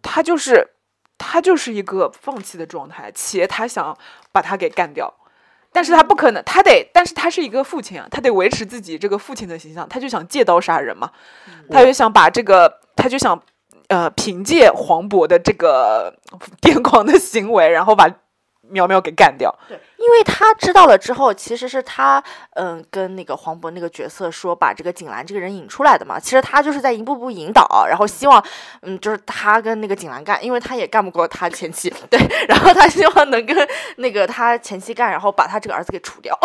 他就是他就是一个放弃的状态，且他想把他给干掉。但是他不可能，他得，但是他是一个父亲啊，他得维持自己这个父亲的形象，他就想借刀杀人嘛，他就想把这个，他就想，呃，凭借黄渤的这个 癫狂的行为，然后把苗苗给干掉。对，因为他知道了之后，其实是他嗯跟那个黄渤那个角色说把这个景兰这个人引出来的嘛。其实他就是在一步步引导，然后希望嗯就是他跟那个景兰干，因为他也干不过他前妻，对，然后他希望能跟那个他前妻干，然后把他这个儿子给除掉。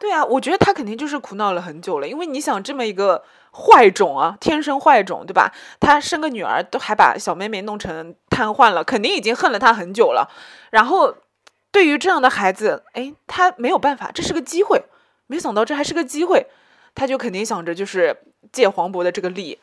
对啊，我觉得他肯定就是苦恼了很久了，因为你想这么一个坏种啊，天生坏种，对吧？他生个女儿都还把小妹妹弄成瘫痪了，肯定已经恨了他很久了。然后对于这样的孩子，哎，他没有办法，这是个机会，没想到这还是个机会，他就肯定想着就是借黄渤的这个力，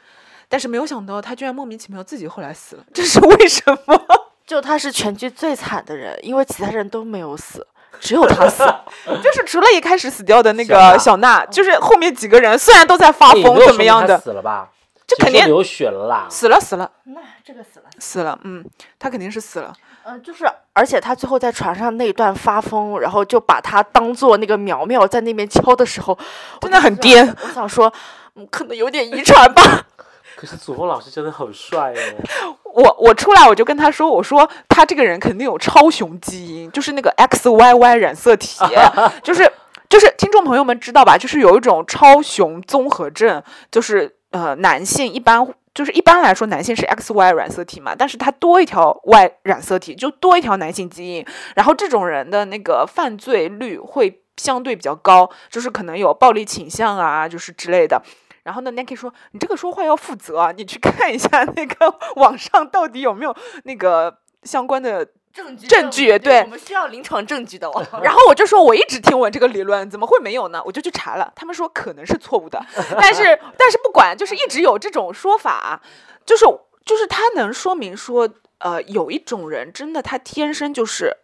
但是没有想到他居然莫名其妙自己后来死了，这是为什么？就他是全剧最惨的人，因为其他人都没有死，只有他死。就是除了一开始死掉的那小娜个小娜，就是后面几个人虽然都在发疯怎么样的死了吧？这肯定流血了啦。死了死了那这个死了。死了，嗯，他肯定是死了。嗯，就是，而且他最后在船上那一段发疯，然后就把他当做那个苗苗在那边敲的时候，真的很颠。我想说，嗯，可能有点遗传吧。可是祖峰老师真的很帅哦。我我出来我就跟他说，我说他这个人肯定有超雄基因，就是那个 XYY 染色体，就是就是听众朋友们知道吧？就是有一种超雄综合症，就是呃男性一般。就是一般来说，男性是 XY 染色体嘛，但是他多一条 Y 染色体，就多一条男性基因。然后这种人的那个犯罪率会相对比较高，就是可能有暴力倾向啊，就是之类的。然后呢，Nike 说：“你这个说话要负责啊，你去看一下那个 网上到底有没有那个相关的。”证据证据对我们需要临床证据的哦。然后我就说，我一直听闻这个理论，怎么会没有呢？我就去查了，他们说可能是错误的，但是但是不管，就是一直有这种说法，就是就是他能说明说，呃，有一种人真的他天生就是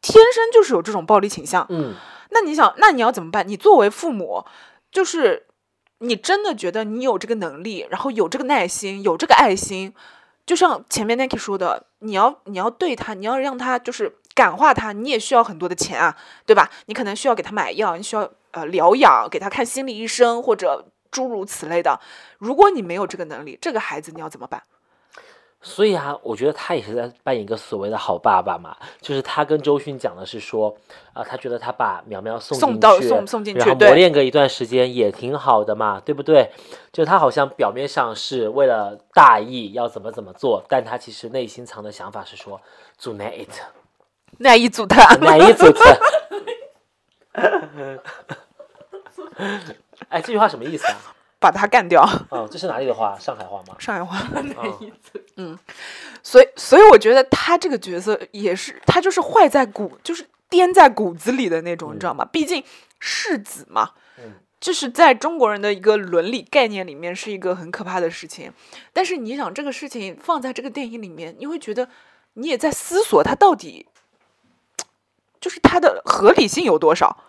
天生就是有这种暴力倾向，嗯，那你想，那你要怎么办？你作为父母，就是你真的觉得你有这个能力，然后有这个耐心，有这个爱心，就像前面 Nike 说的，你要你要对他，你要让他就是感化他，你也需要很多的钱啊，对吧？你可能需要给他买药，你需要呃疗养，给他看心理医生或者诸如此类的。如果你没有这个能力，这个孩子你要怎么办？所以啊，我觉得他也是在扮演一个所谓的好爸爸嘛，就是他跟周迅讲的是说，啊、他觉得他把苗苗送送进去到送送进然后磨练个一段时间也挺好的嘛，对不对？就他好像表面上是为了大义要怎么怎么做，但他其实内心藏的想法是说，阻难 it，那一组他，哪一组的？哎，这句话什么意思啊？把他干掉。哦，这是哪里的话？上海话吗？上海话。嗯所以，所以我觉得他这个角色也是，他就是坏在骨，就是颠在骨子里的那种，你知道吗？毕竟世子嘛，嗯就是在中国人的一个伦理概念里面是一个很可怕的事情。但是你想，这个事情放在这个电影里面，你会觉得你也在思索它到底，就是它的合理性有多少。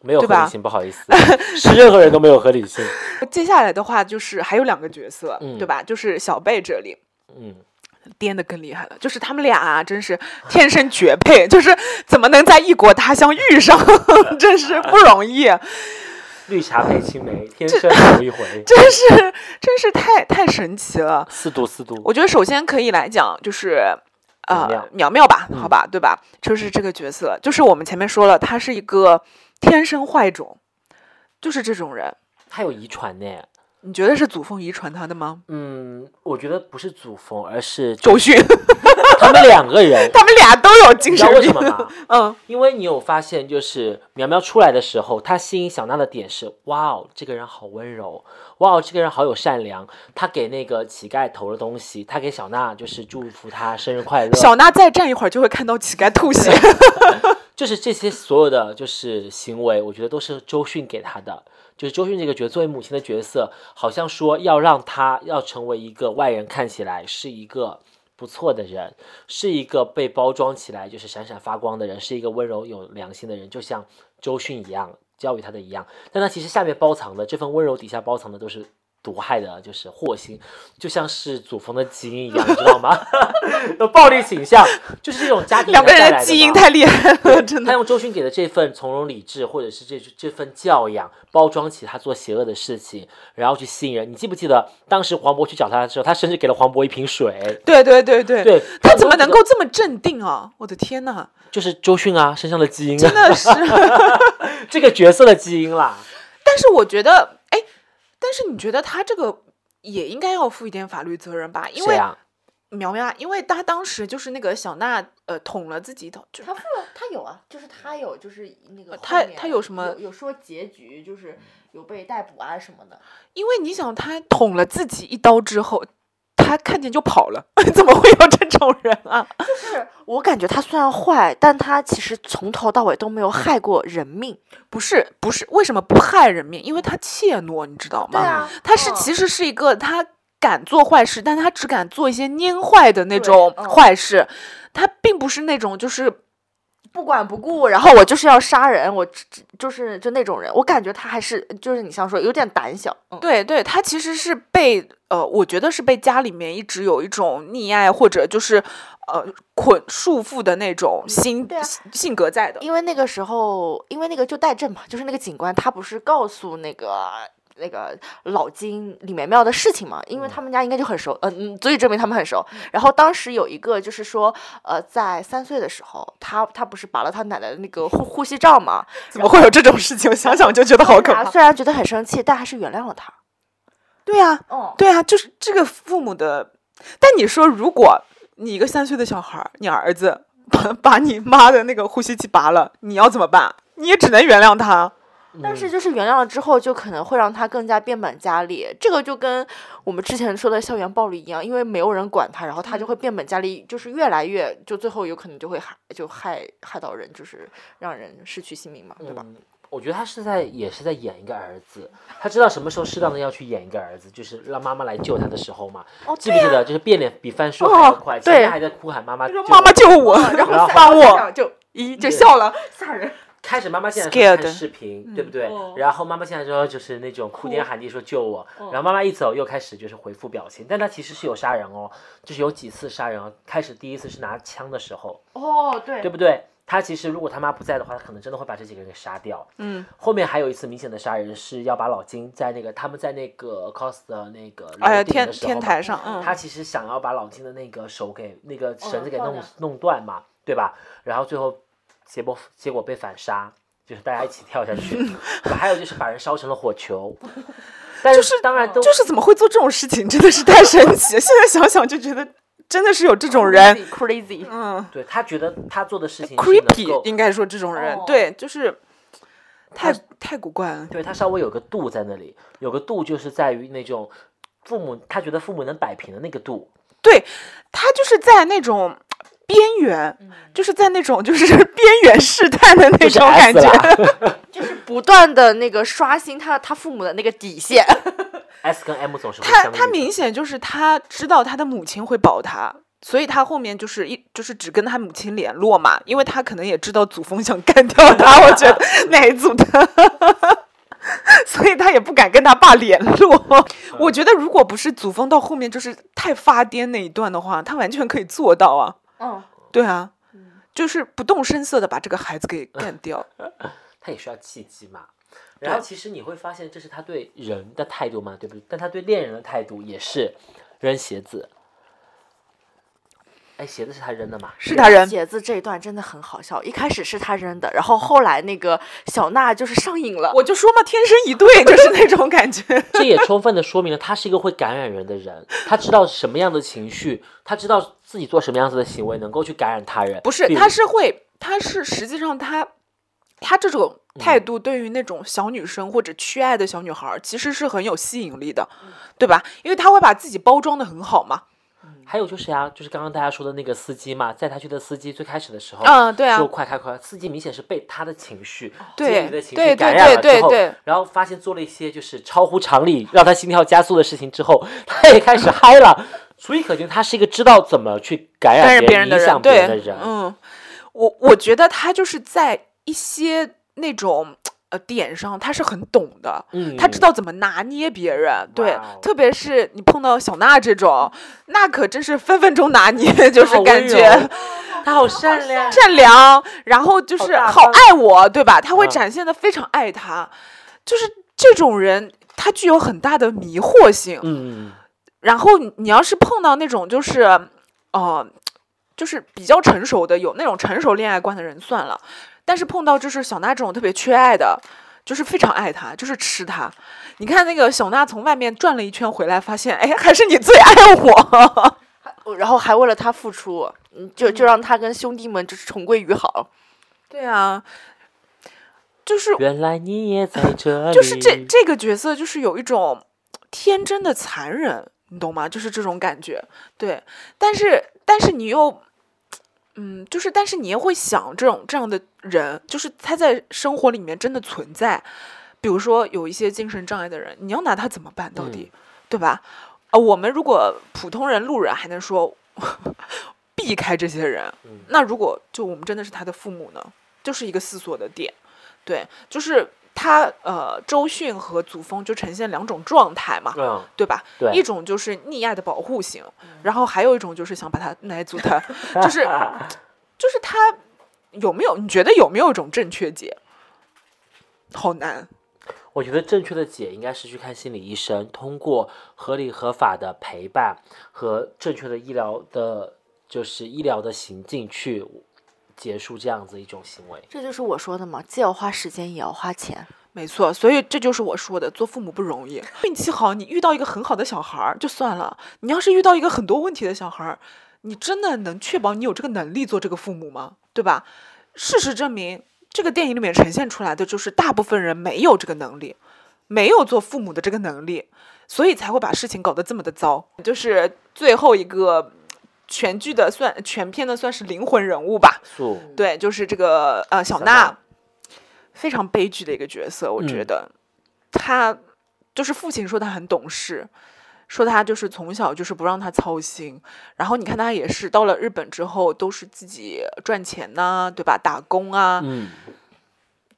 没有合理性，不好意思，是任何人都没有合理性。接下来的话就是还有两个角色，嗯对吧？就是小贝这里。嗯，颠的更厉害了，就是他们俩啊，真是天生绝配，就是怎么能在异国他乡遇上，真是不容易，绿茶配青梅，天生有一回。真是真是太太神奇了。四度四度，我觉得首先可以来讲，就是呃苗苗苗吧，嗯好吧，对吧？就是这个角色，就是我们前面说了，他是一个天生坏种，就是这种人。他有遗传呢。你觉得是祖峰遗传他的吗？嗯，我觉得不是祖峰，而是周迅，他们两个人。他们俩都有精你知道神病为什么。吗？嗯，因为你有发现，就是苗苗出来的时候，他吸引小娜的点是：哇哦，这个人好温柔，哇哦，这个人好有善良。他给那个乞丐投了东西，他给小娜就是祝福她生日快乐。小娜再站一会儿就会看到乞丐吐血。就是这些所有的就是行为，我觉得都是周迅给他的。就是周迅这个角作为母亲的角色，好像说要让她要成为一个外人看起来是一个不错的人，是一个被包装起来就是闪闪发光的人，是一个温柔有良心的人，就像周迅一样教育她的一样。但她其实下面包藏的这份温柔底下包藏的都是毒害的，就是祸心，就像是祖峰的基因一样，你知道吗？有暴力倾向，就是这种家庭两个人的的基因太厉害了，真的。他用周迅给的这份从容理智，或者是这这份教养，包装起他做邪恶的事情，然后去吸引人。你记不记得当时黄渤去找他的时候，他甚至给了黄渤一瓶水？对对对对对他怎么能够这么镇定啊？我的天呐，就是周迅啊身上的基因真啊，的是。这个角色的基因啦。但是我觉得，哎，但是你觉得他这个也应该要负一点法律责任吧？因为啊？苗苗啊，因为他当时就是那个小娜，呃，捅了自己一刀，就他负了，他有啊，就是他有，就是那个他他有什么有有说结局，就是有被逮捕啊什么的。因为你想，他捅了自己一刀之后，他看见就跑了，怎么会有这种人啊？就是我感觉他虽然坏，但他其实从头到尾都没有害过人命。不是不是，为什么不害人命？因为他怯懦，你知道吗？啊，他是嗯其实是一个他敢做坏事，但他只敢做一些蔫坏的那种嗯坏事，他并不是那种就是不管不顾，然后我就是要杀人，我就是就那种人。我感觉他还是就是你像说有点胆小。嗯，对对，他其实是被呃，我觉得是被家里面一直有一种溺爱或者就是呃捆束缚的那种心、性格在的。因为那个时候，因为那个就戴震嘛，就是那个警官，他不是告诉那个。那个老金李梅庙的事情嘛，因为他们家应该就很熟，嗯、嗯，足以证明他们很熟。然后当时有一个就是说，呃，在三岁的时候，他他不是拔了他奶奶的那个呼呼吸罩嘛，怎么会有这种事情？想想就觉得好可怕。虽然觉得很生气，但还是原谅了他。对啊，哦，对啊，就是这个父母的。但你说，如果你一个三岁的小孩儿，你儿子 把把你妈的那个呼吸器拔了，你要怎么办？你也只能原谅他。但是就是原谅了之后，就可能会让他更加变本加厉。这个就跟我们之前说的校园暴力一样，因为没有人管他，然后他就会变本加厉，就是越来越，就最后有可能就会害，就害害到人，就是让人失去性命嘛，对吧？嗯，我觉得他是在也是在演一个儿子，他知道什么时候适当的要去演一个儿子，就是让妈妈来救他的时时候嘛。哦，记不记得？就是变脸比翻书还快，前对面还在哭喊妈妈，说妈妈救我，然后 然后下帮我，就咦就笑了。吓人。开始妈妈进来 Scared 说看视频，对不对？哦然后妈妈进来之后就是那种哭天喊地说救我，然后妈妈一走又开始就是回复表情，但她其实是有杀人哦，就是有几次杀人哦。开始第一次是拿枪的时候，哦，对对不对？他其实如果他妈不在的话，他可能真的会把这几个人给杀掉。嗯，后面还有一次明显的杀人是要把老金在那个他们在那个 cos 的那个楼哎呀，天顶的时候天台上，嗯，他其实想要把老金的那个手给那个绳子给弄、弄断嘛，对吧？然后最后结果结果被反杀，就是大家一起跳下去。还有就是把人烧成了火球，但是当然都就是怎么会做这种事情，真的是太神奇了。现在想想就觉得真的是有这种人，crazy，嗯对他觉得他做的事情，creepy 应该说这种人，哦对，就是太太古怪了。对他稍微有个度在那里，有个度就是在于那种父母他觉得父母能摆平的那个度。对他就是在那种边缘，就是在那种 就是边缘试探的那种感觉。啦 就是不断的那个刷新他他父母的那个底线。S 跟 M 总是会他他明显就是他知道他的母亲会保他。所以他后面就是一就是只跟他母亲联络嘛，因为他可能也知道祖峰想干掉他，我觉得那一组的，所以他也不敢跟他爸联络。我觉得如果不是祖峰到后面就是太发癫那一段的话，他完全可以做到啊。嗯，对啊，就是不动声色的把这个孩子给 干掉。他也需要契机嘛。然后其实你会发现，这是他对人的态度嘛，对不对？但他对恋人的态度也是扔鞋子。哎，鞋子是他扔的吗？是他人，鞋子这一段真的很好笑，一开始是他扔的，然后后来那个小娜就是上瘾了。我就说嘛，天生一对就是那种感觉。这也充分的说明了他是一个会感染人的人，他知道什么样的情绪，他知道自己做什么样子的行为能够去感染他人。不是，他是会，他是实际上他他这种态度对于那种小女生或者缺爱的小女孩儿，其实是很有吸引力的，对吧？因为他会把自己包装的很好嘛。还有就是呀、就是刚刚大家说的那个司机嘛，在他去的司机，最开始的时候，嗯对啊说快开快，司机明显是被他的情绪、对对对绪感染了之后对对对，然后发现做了一些就是超乎常理，让他心跳加速的事情之后，他也开始嗨了。所以可见他是一个知道怎么去感感染染别人的人，影响别对人的人。嗯，我我觉得他就是在一些那种呃点上，他是很懂的。嗯，他知道怎么拿捏别人，对哦，特别是你碰到小娜这种，那可真是分分钟拿捏，就是感觉他好善良，善良，然后就是好爱我，对吧？他会嗯展现的非常爱他，就是这种人，他具有很大的迷惑性。嗯，然后你你要是碰到那种就是，呃，就是比较成熟的，有那种成熟恋爱观的人算了，但是碰到就是小娜这种特别缺爱的，就是非常爱他，就是吃他。你看那个小娜从外面转了一圈回来，发现哎，还是你最爱我。然后还为了他付出，嗯，就就让他跟兄弟们就是重归于好。对啊，就是原来你也在 这里，就是这这个角色就是有一种天真的残忍，你懂吗？就是这种感觉。对，但是但是你又，嗯，就是但是你又会想这种这样的人，就是他在生活里面真的存在。比如说有一些精神障碍的人，你要拿他怎么办？到底，对吧？啊，我们如果普通人路人还能说 避开这些人，嗯那如果就我们真的是他的父母呢，就是一个思索的点。对，就是他呃，周迅和祖峰就呈现两种状态嘛，嗯，对吧？对一种就是溺爱的保护型，然后还有一种就是想把他奶 祖他，就是就是他有没有？你觉得有没有一种正确解？好难，我觉得正确的解应该是去看心理医生，通过合理合法的陪伴和正确的医疗的，就是医疗的行径去结束这样子一种行为。这就是我说的嘛，既要花时间也要花钱。没错，所以这就是我说的，做父母不容易。运气好，你遇到一个很好的小孩儿就算了，你要是遇到一个很多问题的小孩儿，你真的能确保你有这个能力做这个父母吗？对吧？事实证明，这个电影里面呈现出来的就是大部分人没有这个能力，没有做父母的这个能力，所以才会把事情搞得这么的糟。就是最后一个全剧的算全片的算是灵魂人物吧，素，对，就是这个呃小小娜娜，非常悲剧的一个角色，我觉嗯得他就是父亲说他很懂事，说他就是从小就是不让他操心，然后你看他也是到了日本之后都是自己赚钱呐、对吧？打工啊，嗯，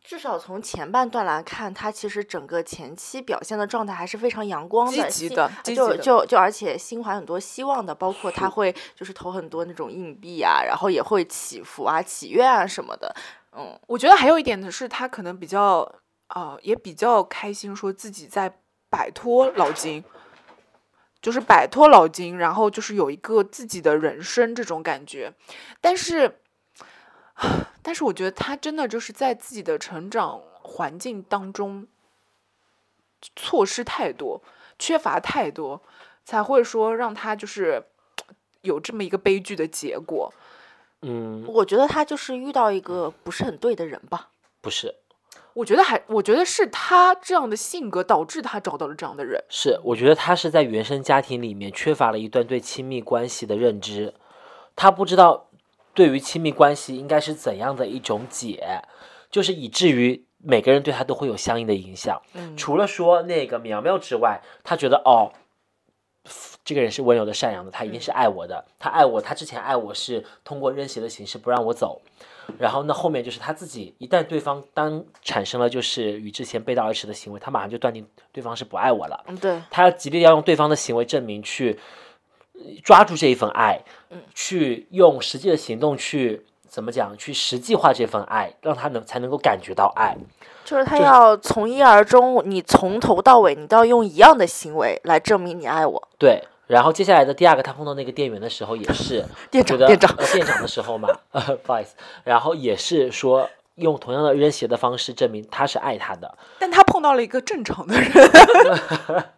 至少从前半段来看，他其实整个前期表现的状态还是非常阳光的、积极的积就极的就就而且心怀很多希望的，包括他会就是投很多那种硬币啊，然后也会祈福啊、祈愿啊什么的。嗯，我觉得还有一点的是，他可能比较啊、呃也比较开心，说自己在摆脱老金，就是摆脱老金，然后就是有一个自己的人生这种感觉。但是，但是我觉得他真的就是在自己的成长环境当中错失太多，缺乏太多，才会说让他就是有这么一个悲剧的结果。嗯，我觉得他就是遇到一个不是很对的人吧。不是，我觉得还，我觉得是他这样的性格导致他找到了这样的人。是，我觉得他是在原生家庭里面缺乏了一段对亲密关系的认知，他不知道对于亲密关系应该是怎样的一种解，就是以至于每个人对他都会有相应的影响。嗯，除了说那个苗苗之外，他觉得哦，这个人是温柔的、善良的，他一定是爱我的。他爱我，他之前爱我是通过扔鞋的形式不让我走。然后呢，后面就是他自己，一旦对方当产生了就是与之前背道而驰的行为，他马上就断定对方是不爱我了。嗯，对，他要极力要用对方的行为证明去呃抓住这一份爱，嗯去用实际的行动去怎么讲，去实际化这份爱，让他能才能够感觉到爱。就是他要从一而终，你从头到尾你都要用一样的行为来证明你爱我。对，然后接下来的第二个，他碰到那个店员的时候，也是 店长店长呃店长的时候嘛，呃，不好意思，然后也是说用同样的扔鞋的方式证明他是爱他的。但他碰到了一个正常的人，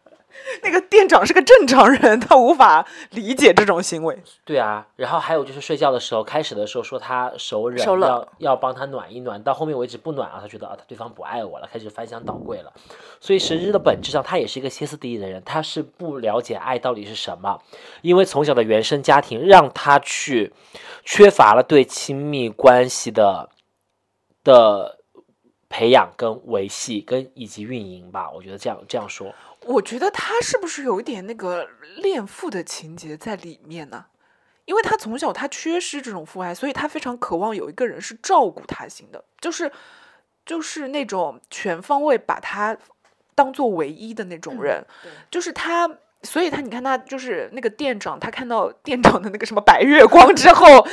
那个店长是个正常人，他无法理解这种行为。对啊，然后还有就是睡觉的时候，开始的时候说他手冷，手冷要要帮他暖一暖，到后面为止不暖啊，他觉得啊，他对方不爱我了，开始翻箱倒柜了。所以实质的本质上，他也是一个歇斯底里的人，他是不了解爱到底是什么，因为从小的原生家庭让他去缺乏了对亲密关系的的培养跟维系跟以及运营吧，我觉得这样这样说。我觉得他是不是有一点那个恋父的情节在里面呢？因为他从小他缺失这种父爱，所以他非常渴望有一个人是照顾他型的，就是就是那种全方位把他当做唯一的那种人，就是他。所以他，你看他就是那个店长，他看到店长的那个什么白月光之后，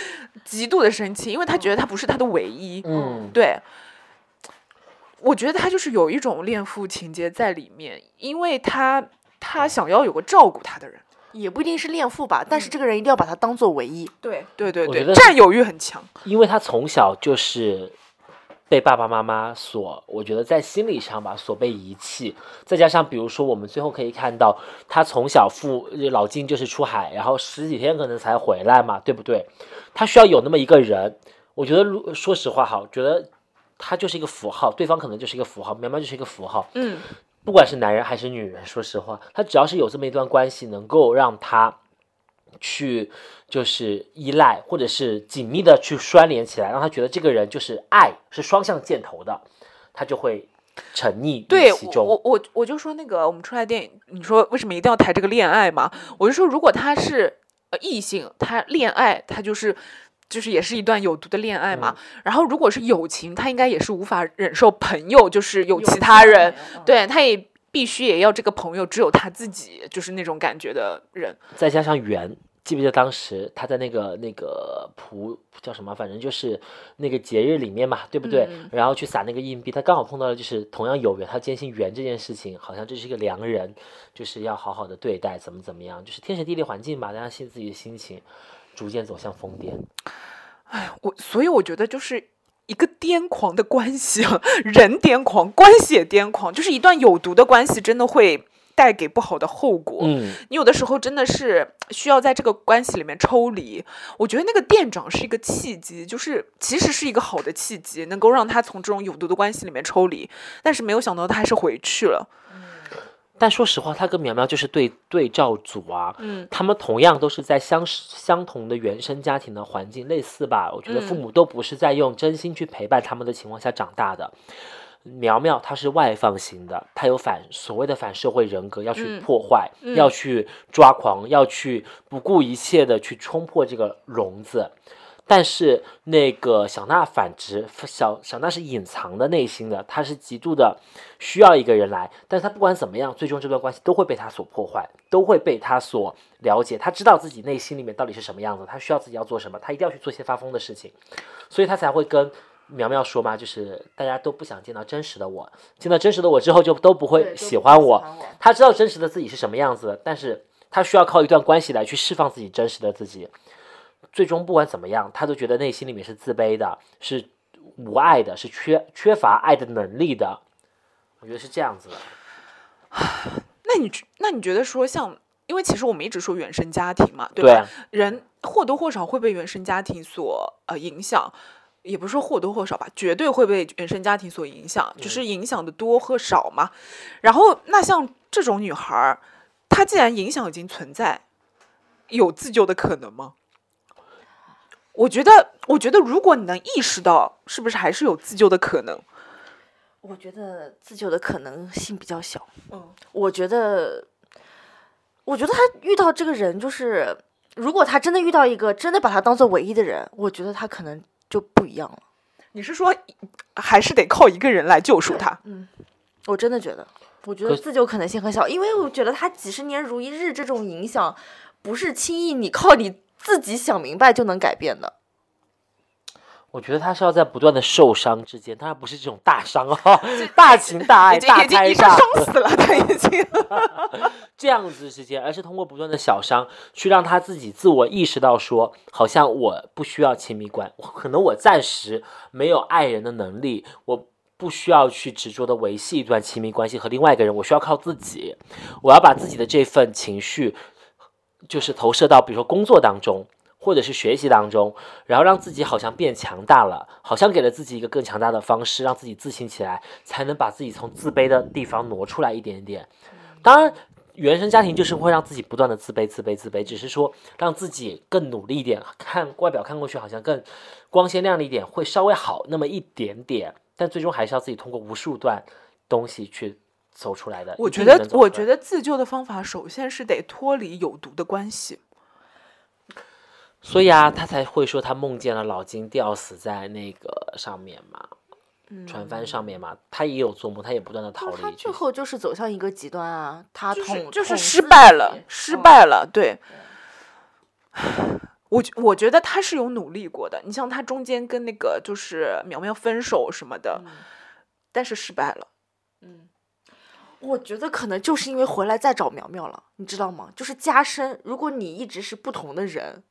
极度的生气，因为他觉得他不是他的唯一。嗯，对，我觉得他就是有一种恋父情节在里面，因为他他想要有个照顾他的人。也不一定是恋父吧，但是这个人一定要把他当做唯一。对对对对，占有欲很强。因为他从小就是被爸爸妈妈所，我觉得在心理上吧所被遗弃，再加上比如说我们最后可以看到，他从小父老金就是出海，然后十几天可能才回来嘛，对不对？他需要有那么一个人，我觉得如说实话哈，觉得他就是一个符号，对方可能就是一个符号，苗苗就是一个符号，嗯，不管是男人还是女人，说实话，他只要是有这么一段关系，能够让他去就是依赖，或者是紧密的去拴连起来，让他觉得这个人就是爱是双向箭头的，他就会沉溺对其中。我我我就说那个我们出来电影，你说为什么一定要谈这个恋爱嘛？我就说如果他是呃异性，他恋爱他就是。就是也是一段有毒的恋爱嘛，然后如果是友情，他应该也是无法忍受朋友就是有其他人，对，他也必须也要这个朋友只有他自己，就是那种感觉的人。再加上缘，记不记得当时他在那个那个蒲叫什么，反正就是那个节日里面嘛，对不对？嗯然后去撒那个硬币，他刚好碰到了就是同样有缘，他坚信缘这件事情，好像这是一个良人，就是要好好的对待，怎么怎么样，就是天时地利环境吧，大家信自己的心情逐渐走向疯癫。哎我所以我觉得就是一个癫狂的关系啊，人癫狂，关系也癫狂，就是一段有毒的关系，真的会带给不好的后果。嗯，你有的时候真的是需要在这个关系里面抽离。我觉得那个店长是一个契机，就是其实是一个好的契机，能够让他从这种有毒的关系里面抽离。但是没有想到他还是回去了。但说实话，他跟苗苗就是对对照组啊，嗯，他们同样都是在相相同的原生家庭的环境类似吧。我觉得父嗯母都不是在用真心去陪伴他们的情况下长大的。苗苗他是外放型的，他有反所谓的反社会人格，要去嗯破坏，嗯要去抓狂，要去不顾一切的去冲破这个笼子。但是那个小娜反直，小小娜是隐藏的内心的，她是极度的需要一个人来，但是她不管怎么样，最终这段关系都会被他所破坏，都会被他所了解。她知道自己内心里面到底是什么样子，她需要自己要做什么，她一定要去做一些发疯的事情，所以她才会跟苗苗说嘛，就是大家都不想见到真实的我，见到真实的我之后就都不会喜欢我。他知道真实的自己是什么样子，但是他需要靠一段关系来去释放自己真实的自己。最终不管怎么样，他都觉得内心里面是自卑的，是无爱的，是缺缺乏爱的能力的。我觉得是这样子的。那你觉那你觉得说像，因为其实我们一直说原生家庭嘛，对吧？对啊人或多或少会被原生家庭所呃影响，也不是说或多或少吧，绝对会被原生家庭所影响，就是影响的多和少嘛。然后那像这种女孩儿，她既然影响已经存在，有自救的可能吗？我觉得，我觉得如果你能意识到，是不是还是有自救的可能？我觉得自救的可能性比较小。嗯，我觉得，我觉得他遇到这个人，就是如果他真的遇到一个真的把他当做唯一的人，我觉得他可能就不一样了。你是说还是得靠一个人来救赎他？嗯？我真的觉得，我觉得自救可能性很小，因为我觉得他几十年如一日这种影响，不是轻易你靠你自己想明白就能改变的。我觉得他是要在不断的受伤之间，当然不是这种大伤哦，大情大爱、大开大伤死了，他已经。这样子之间，而是通过不断的小伤，去让他自己自我意识到说，好像我不需要亲密关，可能我暂时没有爱人的能力，我不需要去执着的维系一段亲密关系和另外一个人，我需要靠自己，我要把自己的这份情绪，就是投射到比如说工作当中。或者是学习当中，然后让自己好像变强大了，好像给了自己一个更强大的方式，让自己自信起来，才能把自己从自卑的地方挪出来一点点。当然，原生家庭就是会让自己不断的自卑、自卑、自卑，只是说让自己更努力一点，看外表看过去好像更光鲜亮丽一点，会稍微好那么一点点，但最终还是要自己通过无数段东西去走出来的。我觉得我觉得自救的方法首先是得脱离有毒的关系。所以啊，他才会说他梦见了老金吊死在那个上面嘛。船帆上面嘛，他也有做梦，他也不断的逃离。他最后就是走向一个极端啊，他就捅是就是失败了，失嗯败了，对。我觉我觉得他是有努力过的，你像他中间跟那个就是苗苗分手什么的，但是失败了。我觉得可能就是因为回来再找苗苗了，你知道吗？就是加深，如果你一直是不同的人，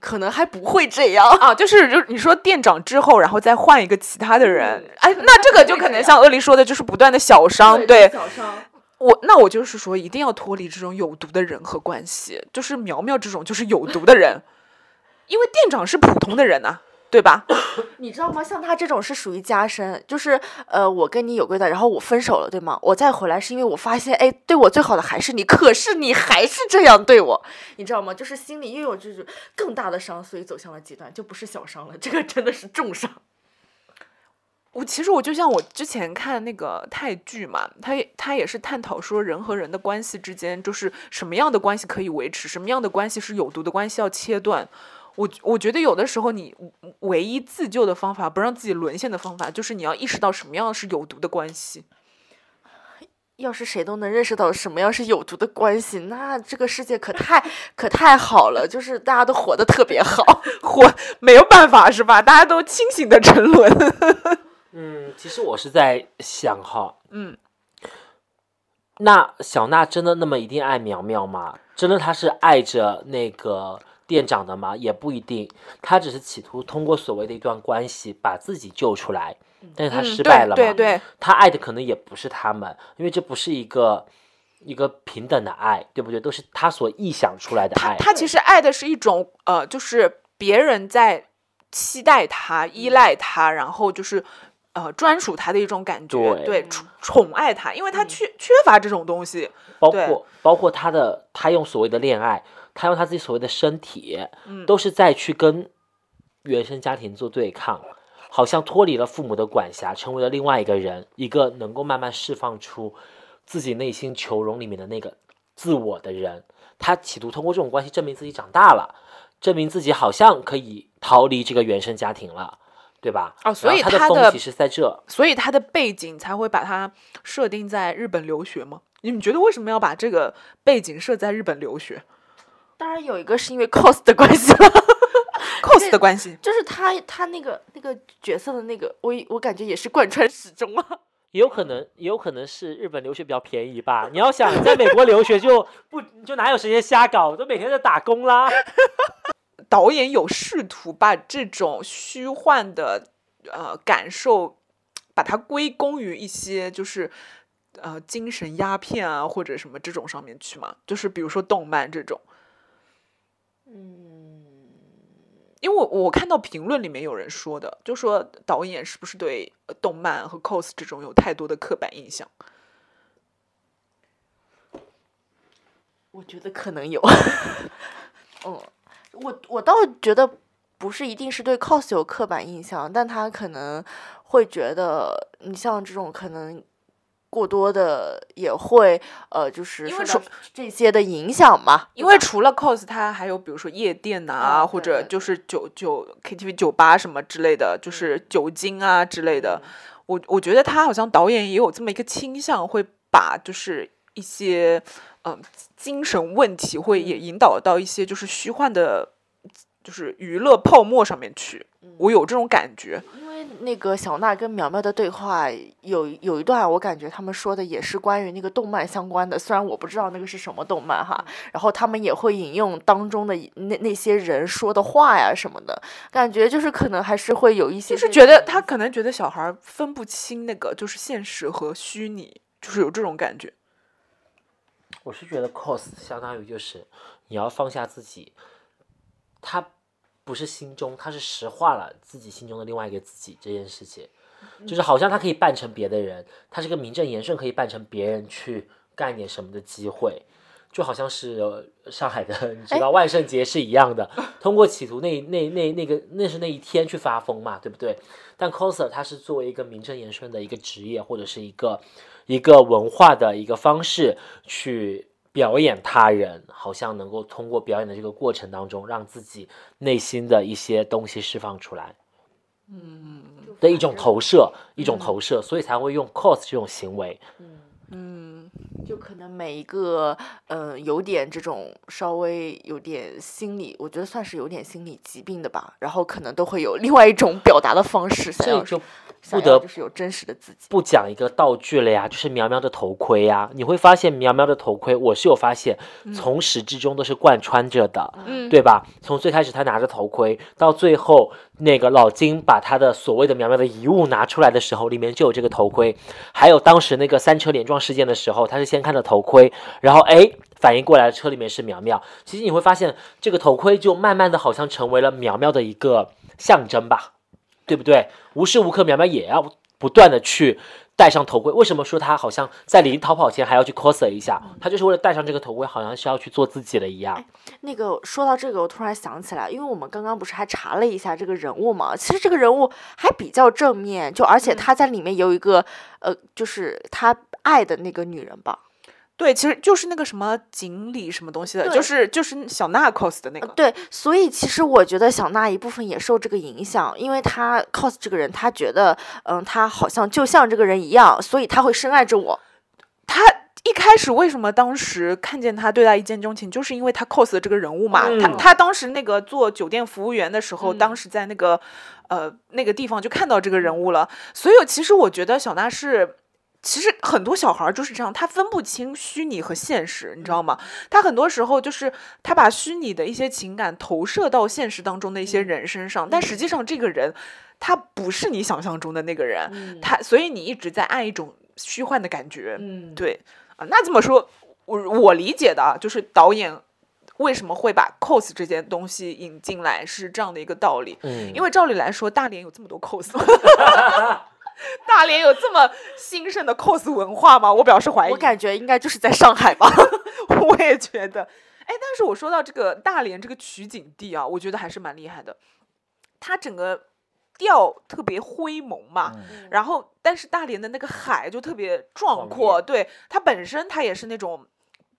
可能还不会这样。啊，就是就你说店长之后，然后再换一个其他的人对，哎，那这个就可能像鳄梨说的，就是不断的小伤。对小伤。我，那我就是说，一定要脱离这种有毒的人和关系，就是苗苗这种就是有毒的人，因为店长是普通的人呐、对吧？你知道吗？像他这种是属于加深，就是呃，我跟你有过的，然后我分手了，对吗？我再回来是因为我发现，哎，对我最好的还是你，可是你还是这样对我，你知道吗？就是心里又有这种更大的伤，所以走向了极端，就不是小伤了，这个真的是重伤。我其实我就像我之前看那个泰剧嘛，他也他也是探讨说人和人的关系之间，就是什么样的关系可以维持，什么样的关系是有毒的关系要切断。我我觉得有的时候你唯一自救的方法，不让自己沦陷的方法，就是你要意识到什么样是有毒的关系。要是谁都能认识到什么样是有毒的关系，那这个世界可太可太好了，就是大家都活得特别好。活没有办法是吧？大家都清醒的沉沦。嗯，其实我是在想哈，嗯，那小娜真的那么一定爱苗苗吗？真的她是爱着那个店长的吗？也不一定，他只是企图通过所谓的一段关系把自己救出来，但是她嗯失败了嘛？对对对，他爱的可能也不是他们，因为这不是一个一个平等的爱，对不对？都是他所臆想出来的爱。他他其实爱的是一种呃，就是别人在期待他、依赖他，然后就是呃专属他的一种感觉，对对，宠宠爱他，因为他缺缺乏这种东西。包括包括他的他用所谓的恋爱，他用他自己所谓的身体，嗯都是在去跟原生家庭做对抗，好像脱离了父母的管辖，成为了另外一个人，一个能够慢慢释放出自己内心囚笼里面的那个自我的人。他企图通过这种关系证明自己长大了，证明自己好像可以逃离这个原生家庭了，对吧？哦所以他的风其实在这，所以他的背景才会把他设定在日本留学吗？你们觉得为什么要把这个背景设在日本留学当然有一个是因为 cos 的关系了。？cos 的关系，就是他他那个那个角色的那个，我我感觉也是贯穿始终啊。也有可能，也有可能是日本留学比较便宜吧。你要想在美国留学就不就哪有时间瞎搞，都每天在打工啦。导演有试图把这种虚幻的呃感受，把它归功于一些就是呃精神鸦片啊或者什么这种上面去嘛？就是比如说动漫这种。嗯，因为我我看到评论里面有人说的，就说导演是不是对呃动漫和 cos 这种有太多的刻板印象？我觉得可能有。嗯，我我倒觉得不是一定是对 cos 有刻板印象，但他可能会觉得你像这种可能。过多的也会呃，就是因为受这些的影响嘛。因为除了 cos，它还有比如说夜店呐、啊或者就是酒酒 KTV 酒吧什么之类的，就是酒精啊之类的。我我觉得他好像导演也有这么一个倾向，会把就是一些嗯、精神问题，会也引导到一些就是虚幻的，就是娱乐泡沫上面去。我有这种感觉。因为那个小娜跟苗苗的对话有有一段，我感觉他们说的也是关于那个动漫相关的，虽然我不知道那个是什么动漫哈，然后他们也会引用当中的那那些人说的话呀什么的，感觉就是可能还是会有一些就是觉得他可能觉得小孩分不清那个就是现实和虚拟，就是有这种感觉。我是觉得 cos 相当于就是你要放下自己，他不是心中，他是实化了自己心中的另外一个自己这件事情，就是好像他可以扮成别的人，他是个名正言顺可以扮成别人去干点什么的机会。就好像是呃上海的，你知道万圣节是一样的，通过企图那那那那个那是那一天去发疯嘛，对不对？但 coser 他是作为一个名正言顺的一个职业或者是一个一个文化的一个方式去表演他人，好像能够通过表演的这个过程当中，让自己内心的一些东西释放出来。嗯，的一种投射，一种投射，所以才会用 cos 这种行为。嗯，就可能每一个，嗯、有点这种稍微有点心理，我觉得算是有点心理疾病的吧，然后可能都会有另外一种表达的方式，想要这就想不得要就是有真实的自己。不讲一个道具了呀，就是苗苗的头盔呀。你会发现苗苗的头盔，我是有发现，从始至终都是贯穿着的，嗯对吧？从最开始他拿着头盔，到最后那个老金把他的所谓的苗苗的遗物拿出来的时候，里面就有这个头盔。还有当时那个三车连撞事件的时候，他是先看到头盔，然后哎反应过来车里面是苗苗。其实你会发现，这个头盔就慢慢的好像成为了苗苗的一个象征吧，对不对？无时无刻苗苗也要不断的去戴上头盔。为什么说他好像在临逃跑前还要去 cos 一下？他就是为了戴上这个头盔，好像是要去做自己了一样。那个说到这个，我突然想起来，因为我们刚刚不是还查了一下这个人物嘛，其实这个人物还比较正面，就而且他在里面有一个，呃，就是他爱的那个女人吧。对，其实就是那个什么锦鲤什么东西的，就是就是小娜 cos 的那个。对，所以其实我觉得小娜一部分也受这个影响，因为她 cos 这个人，她觉得，嗯，她好像就像这个人一样，所以她会深爱着我。她一开始为什么当时看见她对他一见钟情，就是因为她 cos 的这个人物嘛。他嗯他当时那个做酒店服务员的时候，嗯当时在那个呃那个地方就看到这个人物了。所以其实我觉得小娜是。其实很多小孩儿就是这样，他分不清虚拟和现实，你知道吗？他很多时候就是他把虚拟的一些情感投射到现实当中的一些人身上，但实际上这个人他不是你想象中的那个人，嗯他所以你一直在爱一种虚幻的感觉。嗯，对啊，那这么说，我我理解的啊就是导演为什么会把 cos 这件东西引进来，是这样的一个道理。嗯，因为照理来说，大连有这么多 cos 吗？大连有这么兴盛的 cos 文化吗？我表示怀疑。我感觉应该就是在上海吧。我也觉得，哎，但是我说到这个大连这个取景地啊，我觉得还是蛮厉害的。它整个调特别灰蒙嘛，嗯然后但是大连的那个海就特别壮壮阔，对它本身它也是那种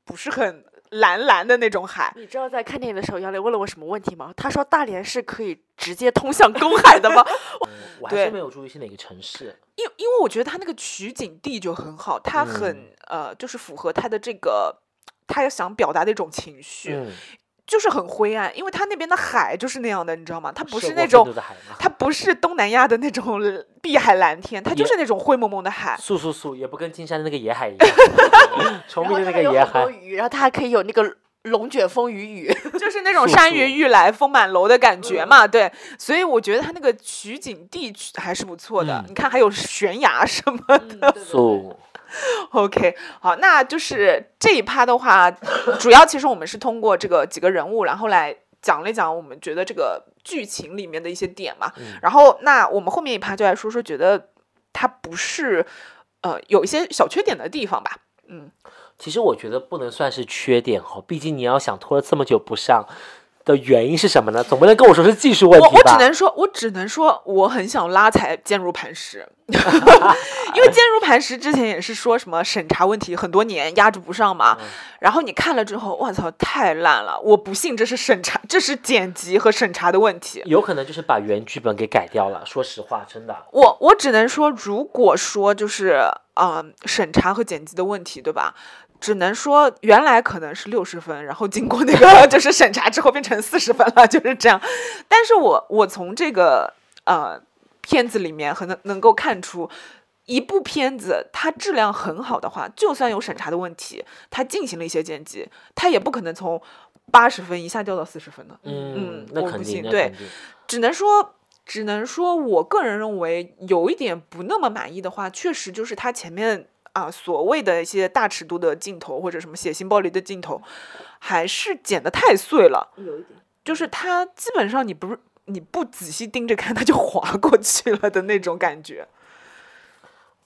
不是很蓝蓝的那种海。你知道在看电影的时候，杨磊问了我什么问题吗？他说大连是可以直接通向公海的吗？我还是没有注意是哪个城市。因因为我觉得它那个取景地就很好，它很、嗯呃，就是符合它的这个他想表达的一种情绪，嗯，就是很灰暗，因为它那边的海就是那样的，你知道吗？它不是那种？它不是东南亚的那种碧海蓝天，它就是那种灰蒙蒙的海。素素素，也不跟金山的那个野海一 样，崇明的那个野海。鱼，然后它还可以有那个龙卷风雨雨。就是那种山雨欲来风满楼的感觉嘛，对，所以我觉得它那个取景地取还是不错的。嗯你看还有悬崖什么的。素，OK，好，那就是这一趴的话，主要其实我们是通过这个几个人物，然后来讲了一讲我们觉得这个剧情里面的一些点嘛。嗯然后，那我们后面一趴就来说说，觉得它不是呃有一些小缺点的地方吧。嗯，其实我觉得不能算是缺点哦，毕竟你要想拖了这么久不上的原因是什么呢？总不能跟我说是技术问我我只？能说，我只能说，我很想拉踩坚如磐石，因为坚如磐石之前也是说什么审查问题很多年压制不上嘛，嗯然后你看了之后，我操，太烂了！我不信这是审查，这是剪辑和审查的问题。有可能就是把原剧本给改掉了。说实话，真的。我我只能说，如果说就是嗯、呃审查和剪辑的问题，对吧？只能说原来可能是六十分，然后经过那个 就是审查之后变成四十分了，就是这样。但是我我从这个呃片子里面很能能够看出。一部片子它质量很好的话，就算有审查的问题，它进行了一些剪辑，它也不可能从八十分一下掉到四十分的。嗯嗯，我那肯定，不信对。只能说，只能说，我个人认为有一点不那么满意的话，确实就是他前面啊所谓的一些大尺度的镜头或者什么血腥暴力的镜头，还是剪得太碎了。有一点。就是它基本上你不是你不仔细盯着看，它就划过去了的那种感觉。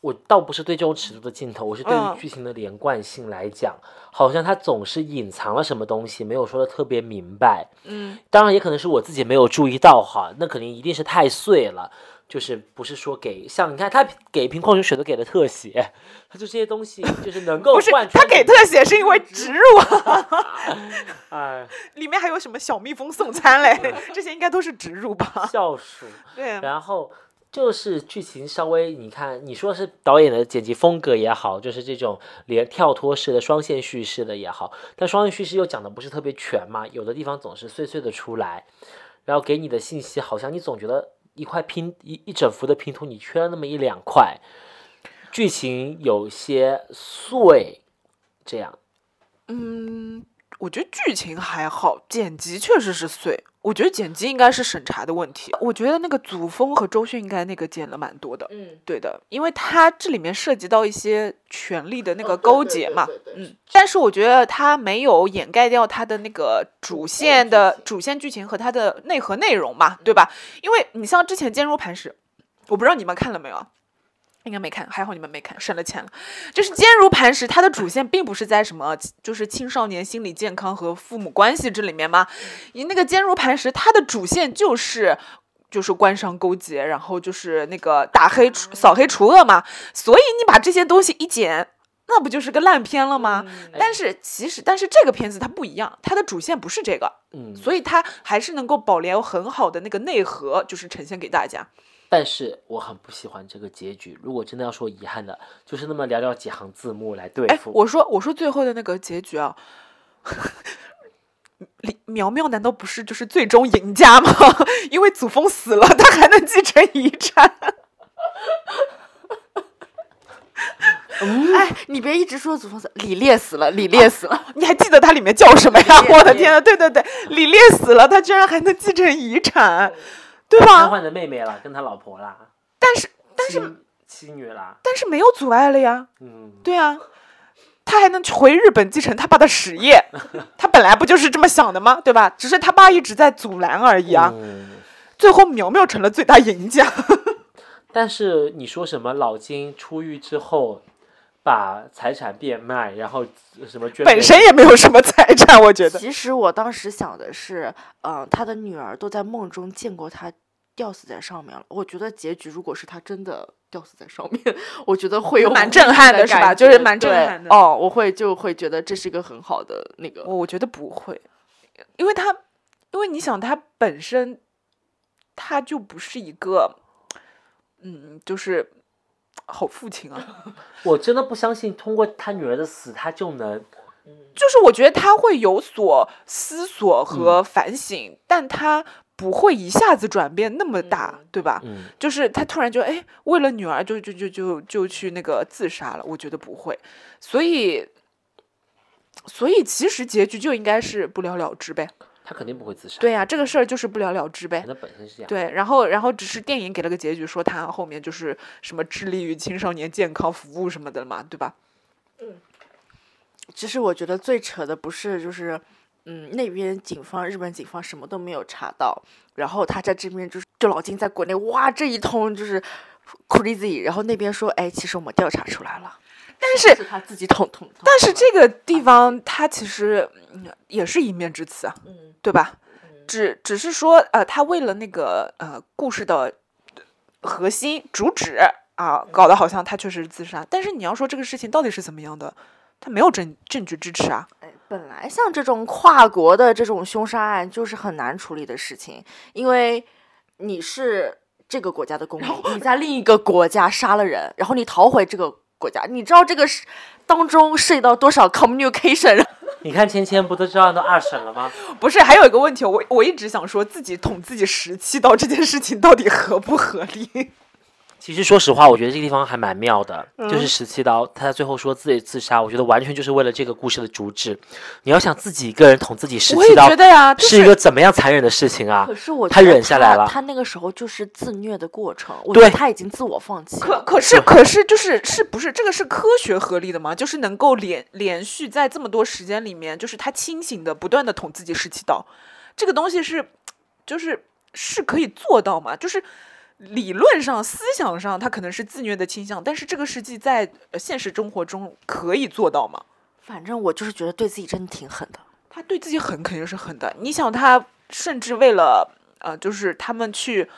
我倒不是对这种尺度的镜头，我是对嗯于剧情的连贯性来讲，好像它总是隐藏了什么东西，没有说的特别明白。嗯，当然也可能是我自己没有注意到哈，那肯定一定是太碎了。就是不是说给像你看他给一瓶矿泉水都给了特写，他就这些东西就是能够 不是他给特写是因为植入啊，哎里面还有什么小蜜蜂送餐嘞，这些应该都是植入吧？笑鼠，对，然后就是剧情稍微你看你说是导演的剪辑风格也好，就是这种连跳脱式的双线叙事的也好，但双线叙事又讲的不是特别全嘛，有的地方总是碎碎的出来，然后给你的信息好像你总觉得一块拼一一整幅的拼图你缺了那么一两块，剧情有些碎，这样。嗯，我觉得剧情还好，剪辑确实是碎。我觉得剪辑应该是审查的问题。我觉得那个祖峰和周迅应该那个剪了蛮多的。嗯，对的，因为他这里面涉及到一些权力的那个勾结嘛，对对对嗯，但是我觉得他没有掩盖掉他的那个主线的主线剧情和他的内核内容嘛，对吧？因为你像之前《坚如磐石》，我不知道你们看了没有啊？应该没看，还好你们没看，省了钱了。就是《坚如磐石》，它的主线并不是在什么，就是青少年心理健康和父母关系这里面嘛。你那个《坚如磐石》，它的主线就是就是官商勾结，然后就是那个打黑除扫黑除恶嘛。所以你把这些东西一剪，那不就是个烂片了吗？但是其实，但是这个片子它不一样，它的主线不是这个，嗯，所以它还是能够保留很好的那个内核，就是呈现给大家。但是我很不喜欢这个结局。如果真的要说遗憾的，就是那么寥寥几行字幕来对哎，付。我说我说最后的那个结局啊，李苗苗难道不是就是最终赢家吗？因为祖峰死了，他还能继承遗产。哎，你别一直说祖峰死，李烈死了，李烈死了。你还记得他里面叫什么呀？我的天呐，对对对，李烈死了，他居然还能继承遗产，对瘫吧？痪的妹妹了，跟他老婆啦，但是但是妻妻女啦，但是没有阻碍了呀。嗯，对啊，他还能去回日本继承他爸的实业，他本来不就是这么想的吗？对吧？只是他爸一直在阻拦而已啊。嗯最后苗苗成了最大赢家。但是你说什么老金出狱之后把财产变卖，然后什么捐本身也没有什么财产，我觉得。其实我当时想的是，嗯、他的女儿都在梦中见过他吊死在上面了。我觉得结局如果是他真的吊死在上面，我觉得会有蛮震撼的是吧就是蛮震撼的哦，我会就会觉得这是一个很好的那个。我我觉得不会，因为他，因为你想，他本身他就不是一个，嗯，就是好父亲啊。我真的不相信，通过他女儿的死，他就能就是我觉得他会有所思索和反省，但他不会一下子转变那么大，对吧？嗯就是他突然就哎，为了女儿就就就就就去那个自杀了，我觉得不会，所以，所以其实结局就应该是不了了之呗。他肯定不会自杀。对呀、这个事儿就是不了了之呗。那本身是这样。对，然后然后只是电影给了个结局，说他后面就是什么致力于青少年健康服务什么的嘛，对吧？嗯其实我觉得最扯的不是就是，嗯，那边警方日本警方什么都没有查到，然后他在这边就是就老金在国内哇这一通就是 crazy，然后那边说哎其实我们调查出来了，但是是他自己捅捅。但是这个地方他其实嗯也是一面之词啊，嗯对吧？只只是说呃，他为了那个呃故事的核心主旨啊，搞得好像他确实是自杀，但是你要说这个事情到底是怎么样的，他没有证证据支持啊。哎，本来像这种跨国的这种凶杀案就是很难处理的事情，因为你是这个国家的公民，你在另一个国家杀了人，然后你逃回这个国家，你知道这个是当中涉及到多少 communication？你看芊芊不都知道都二审了吗？不是，还有一个问题，我我一直想说自己捅自己十七刀这件事情到底合不合理？其实说实话，我觉得这个地方还蛮妙的，嗯就是十七刀，他最后说自己自杀，我觉得完全就是为了这个故事的主旨。你要想自己一个人捅自己十我也七刀觉，得呀，就是一个怎么样残忍的事情啊可！是我他觉得忍下来了他那个时候就是自虐的过程，我对觉得他已经自我放弃。可可是可是就是是不是这个是科学合理的吗？就是能够连连续在这么多时间里面，就是他清醒的不断的捅自己十七刀，这个东西是就是是可以做到吗？就是理论上、思想上，他可能是自虐的倾向，但是这个实际在呃现实生活中可以做到吗？反正我就是觉得对自己真的挺狠的。他对自己狠肯定是狠的。你想，他甚至为了呃，就是他们去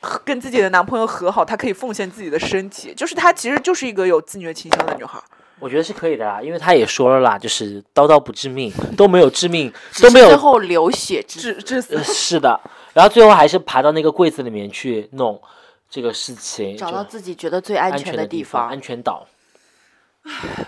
和跟自己的男朋友和好，她可以奉献自己的身体，就是她其实就是一个有自虐倾向的女孩。我觉得是可以的啦，因为他也说了啦，就是刀刀不致命，都没有致命，都没有最后流血致致死呃，是的，然后最后还是爬到那个柜子里面去弄这个事情，找到自己觉得最安安全的，地方安。全岛。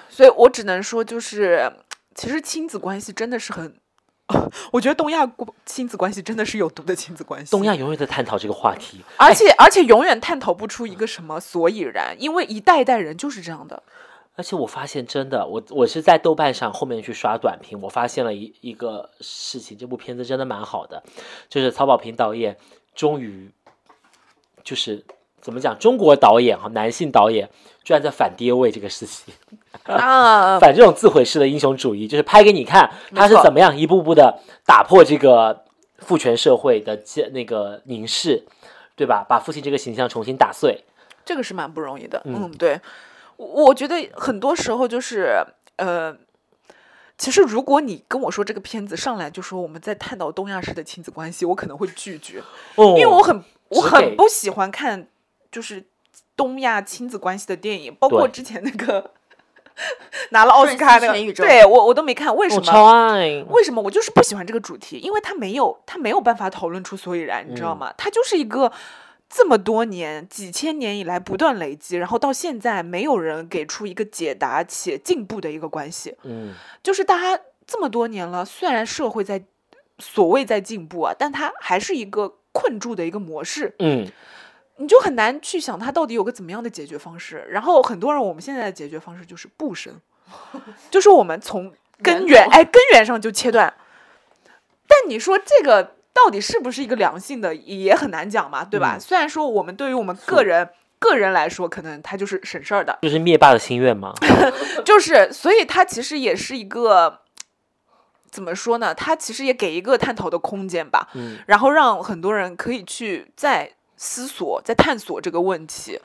所以我只能说，就是其实亲子关系真的是很，我觉得东亚过亲子关系真的是有毒的亲子关系。东亚，永远在探讨这个话题，而且而且永远探讨不出一个什么所以然，因为一代一代人就是这样的。而且我发现真的，我我是在豆瓣上后面去刷短评，我发现了一一个事情，这部片子真的蛮好的，就是曹保平导演终于就是怎么讲，中国导演哈，男性导演居然在反爹位这个事情。啊，反这种自毁式的英雄主义，就是拍给你看他是怎么样一步步的打破这个父权社会的这那个凝视，对吧？把父亲这个形象重新打碎。这个是蛮不容易的。嗯嗯，对，我我觉得很多时候就是呃。其实，如果你跟我说这个片子上来就说我们在探讨东亚式的亲子关系，我可能会拒绝，哦，因为我很我很不喜欢看就是东亚亲子关系的电影，包括之前那个拿了奥斯卡那个，对我我都没看，为什么？超爱。为什么我就是不喜欢这个主题？因为他没有，他没有办法讨论出所以然，你知道嗯吗？它就是一个这么多年、几千年以来不断累积，然后到现在没有人给出一个解答且进步的一个关系。嗯，就是大家这么多年了，虽然社会在所谓在进步啊，但它还是一个困住的一个模式，嗯，你就很难去想它到底有个怎么样的解决方式。然后很多人我们现在的解决方式就是不生，就是我们从根源哎根源上就切断。但你说这个到底是不是一个良性的，也很难讲嘛，对吧？嗯虽然说我们对于我们个人个人来说，可能它就是省事儿的，就是灭霸的心愿嘛。就是所以他其实也是一个。怎么说呢？他其实也给一个探讨的空间吧，嗯，然后让很多人可以去再思索、再探索这个问题。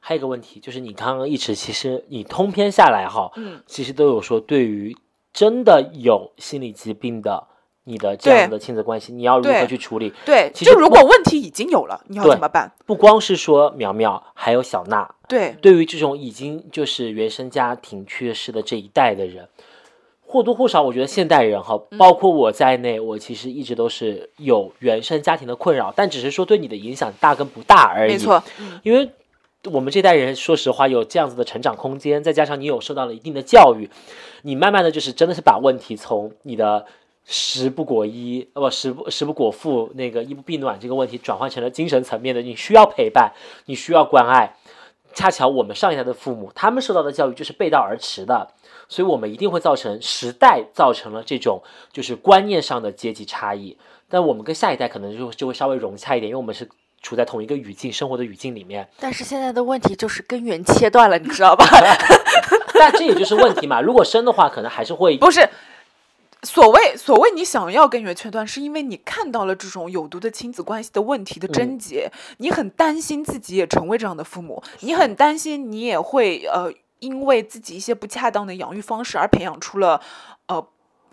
还有一个问题就是，你刚刚一直其实你通篇下来哈，嗯，其实都有说，对于真的有心理疾病的你的这样对的亲子关系，你要如何去处理？对，其实就如果问题已经有了，你要怎么办？不光是说苗苗，还有小娜，对，对于这种已经就是原生家庭缺失的这一代的人，或多或少，我觉得现代人哈，嗯包括我在内，我其实一直都是有原生家庭的困扰，但只是说对你的影响大跟不大而已。没错，因为我们这代人，说实话有这样子的成长空间，再加上你有受到了一定的教育，你慢慢的就是真的是把问题从你的食不果衣，呃不食不食不果腹那个衣不蔽暖这个问题，转换成了精神层面的，你需要陪伴，你需要关爱。恰巧我们上一代的父母，他们受到的教育就是背道而驰的，所以我们一定会造成时代造成了这种就是观念上的阶级差异。但我们跟下一代可能就就会稍微融洽一点，因为我们是处在同一个语境生活的语境里面。但是现在的问题就是根源切断了，你知道吧？那这也就是问题嘛。如果生的话，可能还是会不是。所谓所谓你想要根源切断，是因为你看到了这种有毒的亲子关系的问题的症结，你很担心自己也成为这样的父母，你很担心你也会呃因为自己一些不恰当的养育方式而培养出了呃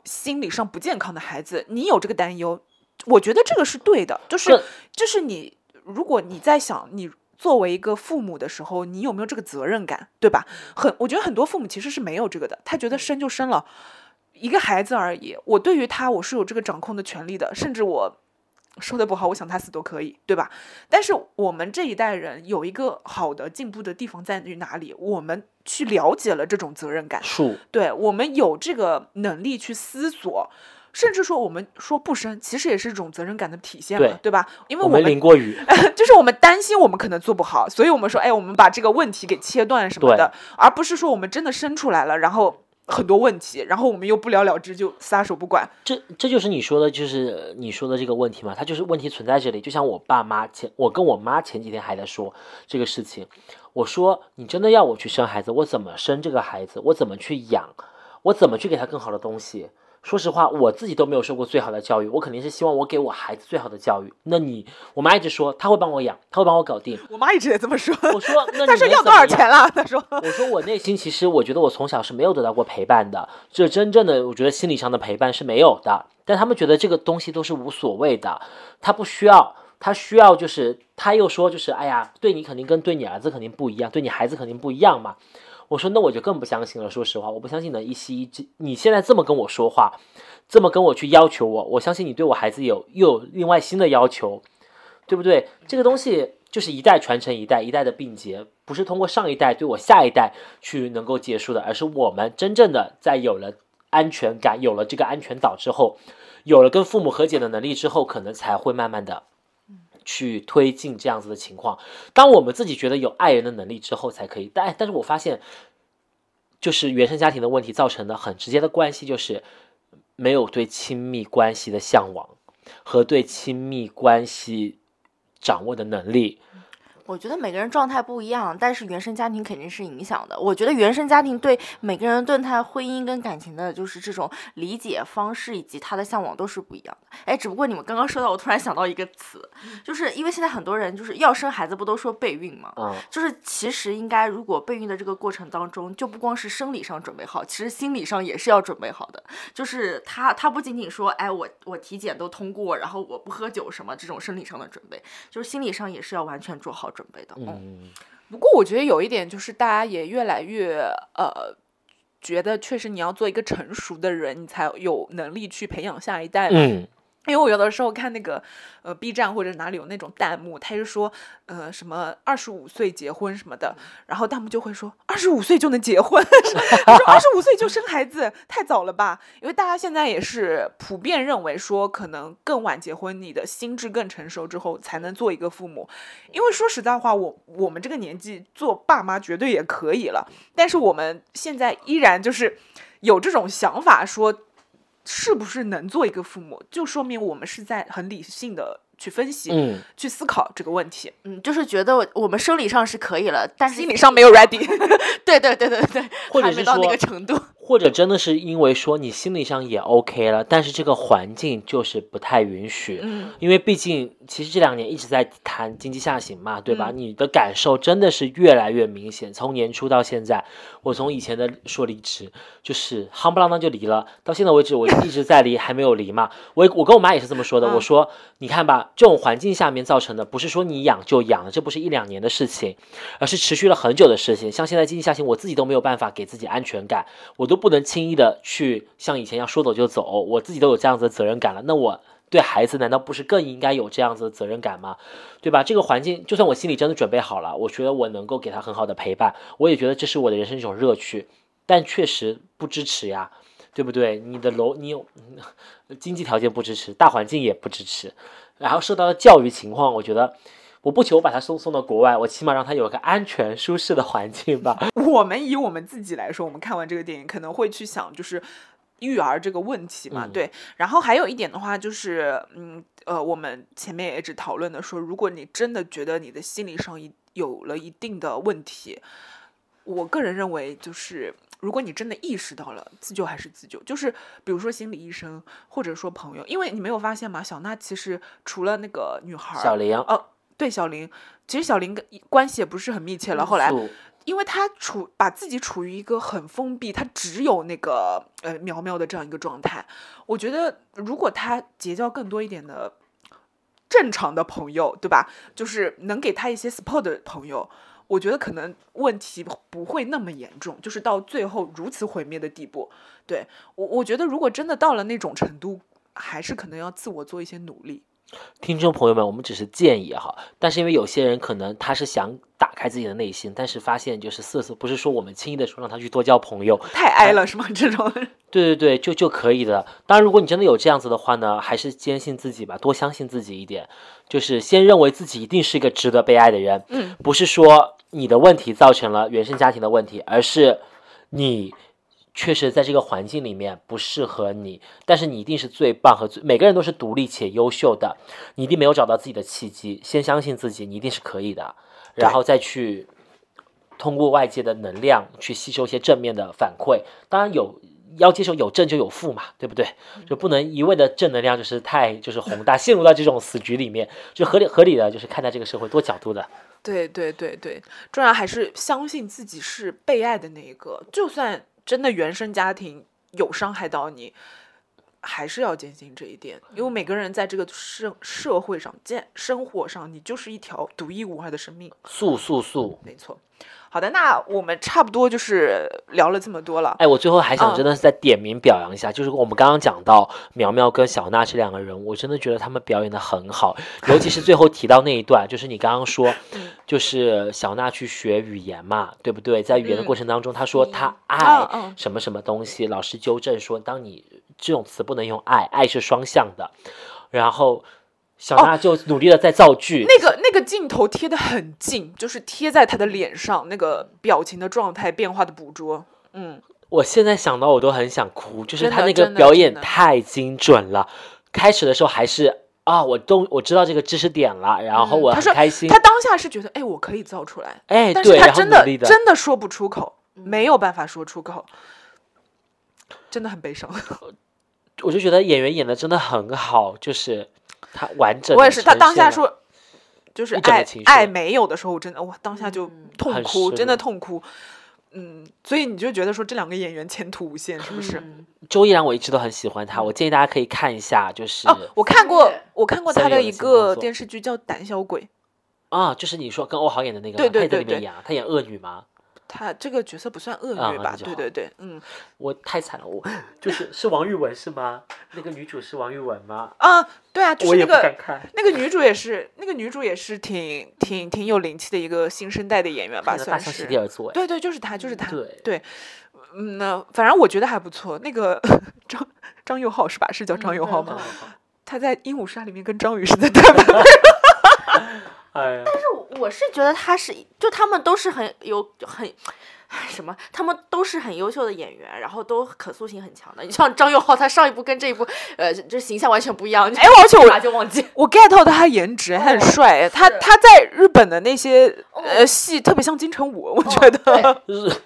心理上不健康的孩子，你有这个担忧，我觉得这个是对的，就是这就是你如果你在想你。作为一个父母的时候，你有没有这个责任感，对吧？很，我觉得很多父母其实是没有这个的，他觉得生就生了，一个孩子而已，我对于他我是有这个掌控的权利的，甚至我说的不好，我想他死都可以，对吧？但是我们这一代人有一个好的进步的地方在于哪里？我们去了解了这种责任感，对我们有这个能力去思索。甚至说，我们说不生，其实也是一种责任感的体现嘛，对对吧？因为我们我们淋过雨，就是我们担心我们可能做不好，所以我们说，哎，我们把这个问题给切断什么的，而不是说我们真的生出来了，然后很多问题，然后我们又不了了之就撒手不管。这这就是你说的，就是你说的这个问题嘛，他就是问题存在这里。就像我爸妈前，我跟我妈前几天还在说这个事情，我说你真的要我去生孩子，我怎么生这个孩子？我怎么去养？我怎么去给他更好的东西？说实话，我自己都没有受过最好的教育，我肯定是希望我给我孩子最好的教育。那你，我妈一直说她会帮我养，她会帮我搞定。我妈一直也这么说，我说，那她你说要多少钱了？她说，我说我内心其实我觉得我从小是没有得到过陪伴的，这真正的我觉得心理上的陪伴是没有的。但他们觉得这个东西都是无所谓的，他不需要他需要就是他又说就是哎呀，对你肯定跟对你儿子肯定不一样，对你孩子肯定不一样嘛。我说那我就更不相信了，说实话，我不相信能一夕一。你现在这么跟我说话，这么跟我去要求我，我相信你对我孩子有又有另外新的要求，对不对？这个东西就是一代传承一代，一代的并结，不是通过上一代对我下一代去能够结束的，而是我们真正的在有了安全感、有了这个安全岛之后，有了跟父母和解的能力之后，可能才会慢慢的去推进这样子的情况。当我们自己觉得有爱人的能力之后，才可以。但但是我发现，就是原生家庭的问题造成的很直接的关系，就是没有对亲密关系的向往和对亲密关系掌握的能力。我觉得每个人状态不一样，但是原生家庭肯定是影响的。我觉得原生家庭对每个人对他婚姻跟感情的，就是这种理解方式以及他的向往都是不一样的。哎，只不过你们刚刚说到，我突然想到一个词，就是因为现在很多人就是要生孩子，不都说备孕吗？嗯，就是其实应该，如果备孕的这个过程当中，就不光是生理上准备好，其实心理上也是要准备好的。就是他他不仅仅说，哎，我我体检都通过，然后我不喝酒什么这种生理上的准备，就是心理上也是要完全做好准备的。嗯，嗯，不过我觉得有一点就是，大家也越来越呃，觉得确实你要做一个成熟的人，你才有能力去培养下一代嘛。嗯，因为我有的时候看那个呃 B 站或者哪里有那种弹幕，他就说呃什么二十五岁结婚什么的，然后弹幕就会说二十五岁就能结婚，他说二十五岁就生孩子太早了吧？因为大家现在也是普遍认为说，可能更晚结婚，你的心智更成熟之后才能做一个父母。因为说实在话，我我们这个年纪做爸妈绝对也可以了，但是我们现在依然就是有这种想法说。是不是能做一个父母，就说明我们是在很理性的去分析、嗯去思考这个问题，嗯，就是觉得我们生理上是可以了，但是心理上没有 ready。对对对对对，或者是还没到那个程度。或者真的是因为说你心理上也 OK 了，但是这个环境就是不太允许。嗯，因为毕竟其实这两年一直在谈经济下行嘛，对吧？嗯你的感受真的是越来越明显。从年初到现在，我从以前的说离职，就是夯不啷当就离了，到现在为止我一直在离，还没有离嘛。我我跟我妈也是这么说的，嗯我说你看吧，这种环境下面造成的，不是说你养就养了，这不是一两年的事情，而是持续了很久的事情。像现在经济下行，我自己都没有办法给自己安全感，我都不能轻易的去像以前一样说走就走，我自己都有这样子的责任感了，那我对孩子难道不是更应该有这样子的责任感吗？对吧？这个环境，就算我心里真的准备好了，我觉得我能够给他很好的陪伴，我也觉得这是我的人生一种乐趣，但确实不支持呀，对不对？你的楼，你有经济条件不支持，大环境也不支持，然后受到的教育情况，我觉得。我不求把他送送到国外，我起码让他有个安全舒适的环境吧。我们以我们自己来说，我们看完这个电影可能会去想，就是育儿这个问题嘛，嗯对。然后还有一点的话，就是嗯呃，我们前面也一直讨论的说，如果你真的觉得你的心理上一有了一定的问题，我个人认为就是。如果你真的意识到了，自救还是自救，就是比如说心理医生，或者说朋友，因为你没有发现吗？小娜其实除了那个女孩儿，小玲，哦，对小玲，其实小玲跟关系也不是很密切了。后来，因为她处把自己处于一个很封闭，她只有那个呃苗苗的这样一个状态。我觉得如果她结交更多一点的正常的朋友，对吧？就是能给她一些 support 的朋友，我觉得可能问题不会那么严重，就是到最后如此毁灭的地步。对我，我觉得如果真的到了那种程度，还是可能要自我做一些努力。听众朋友们，我们只是建议哈，但是因为有些人可能他是想打开自己的内心，但是发现就是色色，不是说我们轻易的说让他去多交朋友，太哀了是吗？这种 对对对，就就可以的。当然，如果你真的有这样子的话呢，还是坚信自己吧，多相信自己一点，就是先认为自己一定是一个值得被爱的人，嗯，不是说你的问题造成了原生家庭的问题，而是你确实在这个环境里面不适合你，但是你一定是最棒和最每个人都是独立且优秀的，你一定没有找到自己的契机，先相信自己，你一定是可以的，然后再去通过外界的能量去吸收一些正面的反馈，当然有。要接受有正就有负嘛，对不对？就不能一味的正能量就是太就是宏大，陷入到这种死局里面，就合理合理的就是看待这个社会多角度的。对对对对，重要还是相信自己是被爱的那一个，就算真的原生家庭有伤害到你，还是要坚信这一点，因为每个人在这个社社会上、见生活上，你就是一条独一无二的生命。素素素。没错。好的，那我们差不多就是聊了这么多了。哎，我最后还想嗯真的是再点名表扬一下，就是我们刚刚讲到苗苗跟小娜这两个人，我真的觉得他们表演的很好，尤其是最后提到那一段，就是你刚刚说，嗯就是小娜去学语言嘛，对不对？在语言的过程当中，她说她嗯爱嗯什么什么东西，老师纠正说，当你这种词不能用爱，爱是双向的，然后小娜就努力的在造句，哦那个那个镜头贴的很近，就是贴在他的脸上，那个表情的状态变化的捕捉。嗯，我现在想到我都很想哭，就是他那个表演太精准了。开始的时候还是啊，我都我知道这个知识点了，然后我嗯他说很开心。他当下是觉得，哎，我可以造出来，哎，但是对，他真的的，真的说不出口，没有办法说出口，真的很悲伤。我就觉得演员演的真的很好，就是他完整。我也是，他当下，说。就是爱爱没有的时候，我真的哇，当下就痛哭，真的痛哭。嗯，所以你就觉得说这两个演员前途无限，是不是？嗯周依然我一直都很喜欢他，我建议大家可以看一下，就是哦，我看过，我看过他的一个电视剧叫《胆小鬼》，啊，就是你说跟欧豪演的那个吗，对对对对里面演啊，他演恶女吗？他这个角色不算恶女吧？对对对，嗯 我太惨了，我就是是王玉雯是吗？那个女主是王玉雯吗？啊，对啊，就是那个，那个女主也是，那个女主也是挺挺挺有灵气的一个新生代的演员吧，算是。对对，就是她，就是她。对嗯，那反正我觉得还不错。那个 张张佑浩是吧？是叫张佑浩吗？他在《鹦鹉杀》里面跟张宇是在 对半配。哎呀，我是觉得他是，就他们都是很有很。什么？他们都是很优秀的演员，然后都可塑性很强的。你像张佑浩，他上一部跟这一部，呃，这形象完全不一样。哎，而且我就忘记。我 get 到他颜值，他很帅。他他在日本的那些呃戏特别像金城武，我觉得就 是，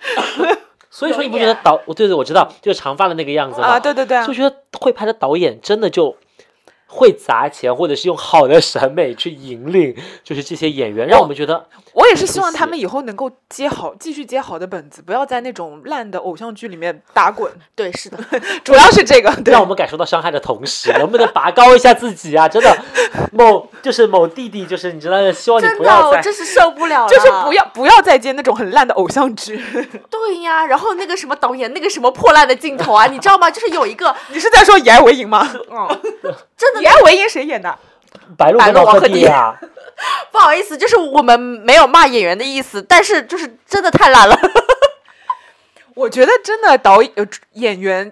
所以说你不觉得导？我对对，我知道，就是长发的那个样子嘛啊，对对对啊所以，我觉得会拍的导演真的就会砸钱，或者是用好的审美去引领，就是这些演员，让我们觉得我也是希望他们以后能够接好，继续接好的本子，不要在那种烂的偶像剧里面打滚。对，是的，主要是这个，对让我们感受到伤害的同时，能不能拔高一下自己啊？真的，某就是某弟弟，就是你知道，希望你真的，不要再我真是受不了了。就是不要不要再接那种很烂的偶像剧。对呀，然后那个什么导演那个什么破烂的镜头啊，你知道吗？就是有一个，你是在说以爱为营吗？嗯，真的以爱为营谁演的？白鹿王鹤棣地啊。不好意思，就是我们没有骂演员的意思，但是就是真的太烂了。我觉得真的导演、呃演员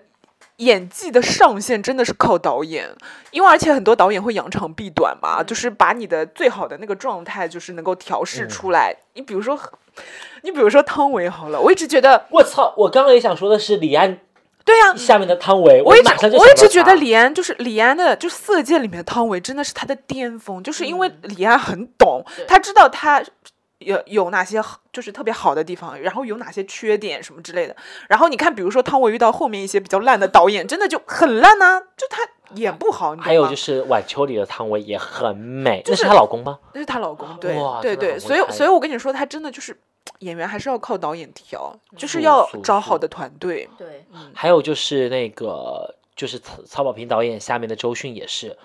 演技的上限真的是靠导演，因为而且很多导演会扬长避短嘛，就是把你的最好的那个状态就是能够调试出来。你比如说，你比如说汤唯好了，我一直觉得，我操！我刚刚也想说的是李安对呀、下面的汤唯，我一直我一直觉得李安就是李安的，就是《色戒》里面的汤唯真的是他的巅峰，就是因为李安很懂，他知道他有有哪些好就是特别好的地方，然后有哪些缺点什么之类的。然后你看，比如说汤唯遇到后面一些比较烂的导演，真的就很烂呐、就他演不好，你还有就是晚秋里的汤唯也很美，就是那是她老公吗？那是她老公，对对对，所以所以我跟你说，他真的就是 演员还是要靠导演挑，就是要找好的团队。对，还有就是那个就是曹曹保平导演下面的周迅也是。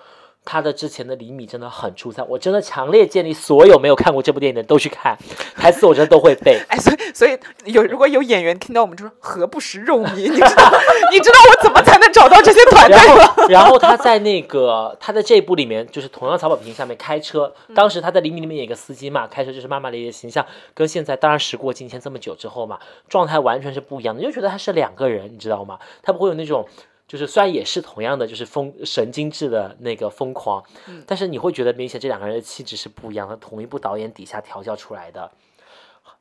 他的之前的李米真的很出彩，我真的强烈建议所有没有看过这部电影的都去看，台词我真的都会背。哎，所以所以有如果有演员听到我们就说何不食肉糜，你知道 你知道我怎么找到这些团队然？后，然后他在那个他在这一部里面，就是同样曹保平下面开车，嗯当时他在《黎明》里面演一个司机嘛，开车就是骂骂咧咧的形象，跟现在当然时过境迁这么久之后嘛，状态完全是不一样的，你就觉得他是两个人，你知道吗？他不会有那种。就是虽然也是同样的，就是疯神经质的那个疯狂，嗯但是你会觉得明显这两个人的气质是不一样的，同一部导演底下调教出来的，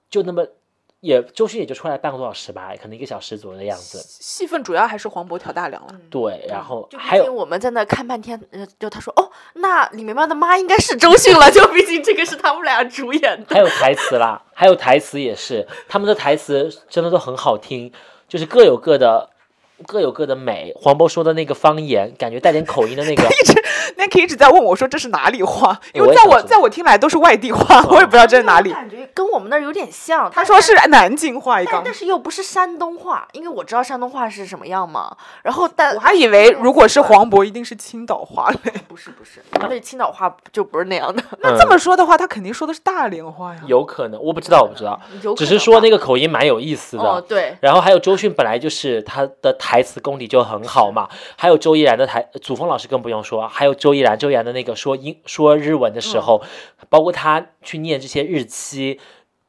就那么也周迅也就出来半个多小时吧，可能一个小时左右的样子。戏份主要还是黄渤挑大梁了。对，然后就还有竟我们在那看半天，呃，就他说哦，那李梅妈的妈应该是周迅了，就毕竟这个是他们俩主演的。还有台词啦，还有台词也是，他们的台词真的都很好听，就是各有各的各有各的美。黄渤说的那个方言，感觉带点口音的那个，一直 Nicky 一直在问我说这是哪里话，因为在我在我听来都是外地话，我也不知道这是哪里。感觉跟我们那儿有点像。他说是南京话，但但。是又不是山东话，因为我知道山东话是什么样嘛。然后但我还以为如果是黄渤，一定是青岛话嘞。不是不是，因为青岛话就不是那样的。那这么说的话，他肯定说的是大连话呀。有可能，我不知道，我不知道，只是说那个口音蛮有意思的。哦对，然后还有周迅本来就是他的台词功底就很好嘛，还有周依然的台，祖峰老师更不用说，还有周依然，周依然的那个说英说日文的时候，包括他去念这些日期、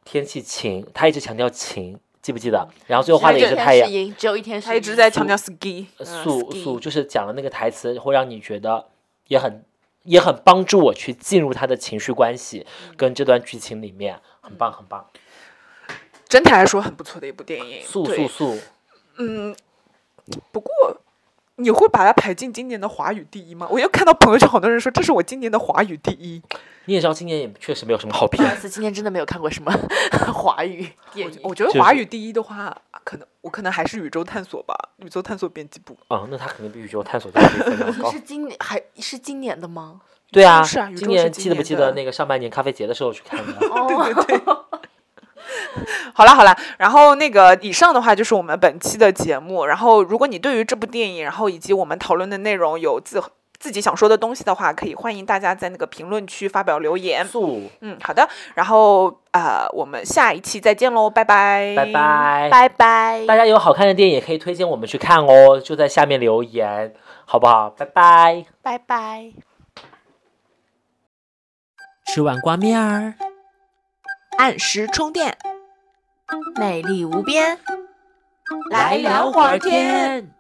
天气晴，他一直强调晴，记不记得？然后最后画的也是太阳，只有一天是他一直在强调 ski，素素就是讲的那个台词，会让你觉得也很也很帮助我去进入他的情绪关系跟这段剧情里面，很棒很棒，整体来说很不错的一部电影。素对。素素，嗯，不过你会把它排进今年的华语第一吗？我又看到朋友圈好多人说这是我今年的华语第一，你也知道今年也确实没有什么好不片好意，思，今年真的没有看过什么 华语电影。我觉得华语第一的话，可能我可能还是宇宙探索吧，宇宙探索编辑部。嗯，那他肯定比宇宙探索这个分量 高。是今年还是今年的吗？对啊，是啊宇宙今年记得不记得那个上半年咖啡节的时候去看的？哦，好了好了，然后那个以上的话就是我们本期的节目。然后如果你对于这部电影，然后以及我们讨论的内容有自自己想说的东西的话，可以欢迎大家在那个评论区发表留言。素，嗯，好的。然后呃，我们下一期再见喽，拜拜，拜。拜。拜拜。大家有好看的电影也可以推荐我们去看哦，就在下面留言，好不好？拜拜。拜拜。吃完挂面儿。按时充电。美丽无边。来聊会儿天。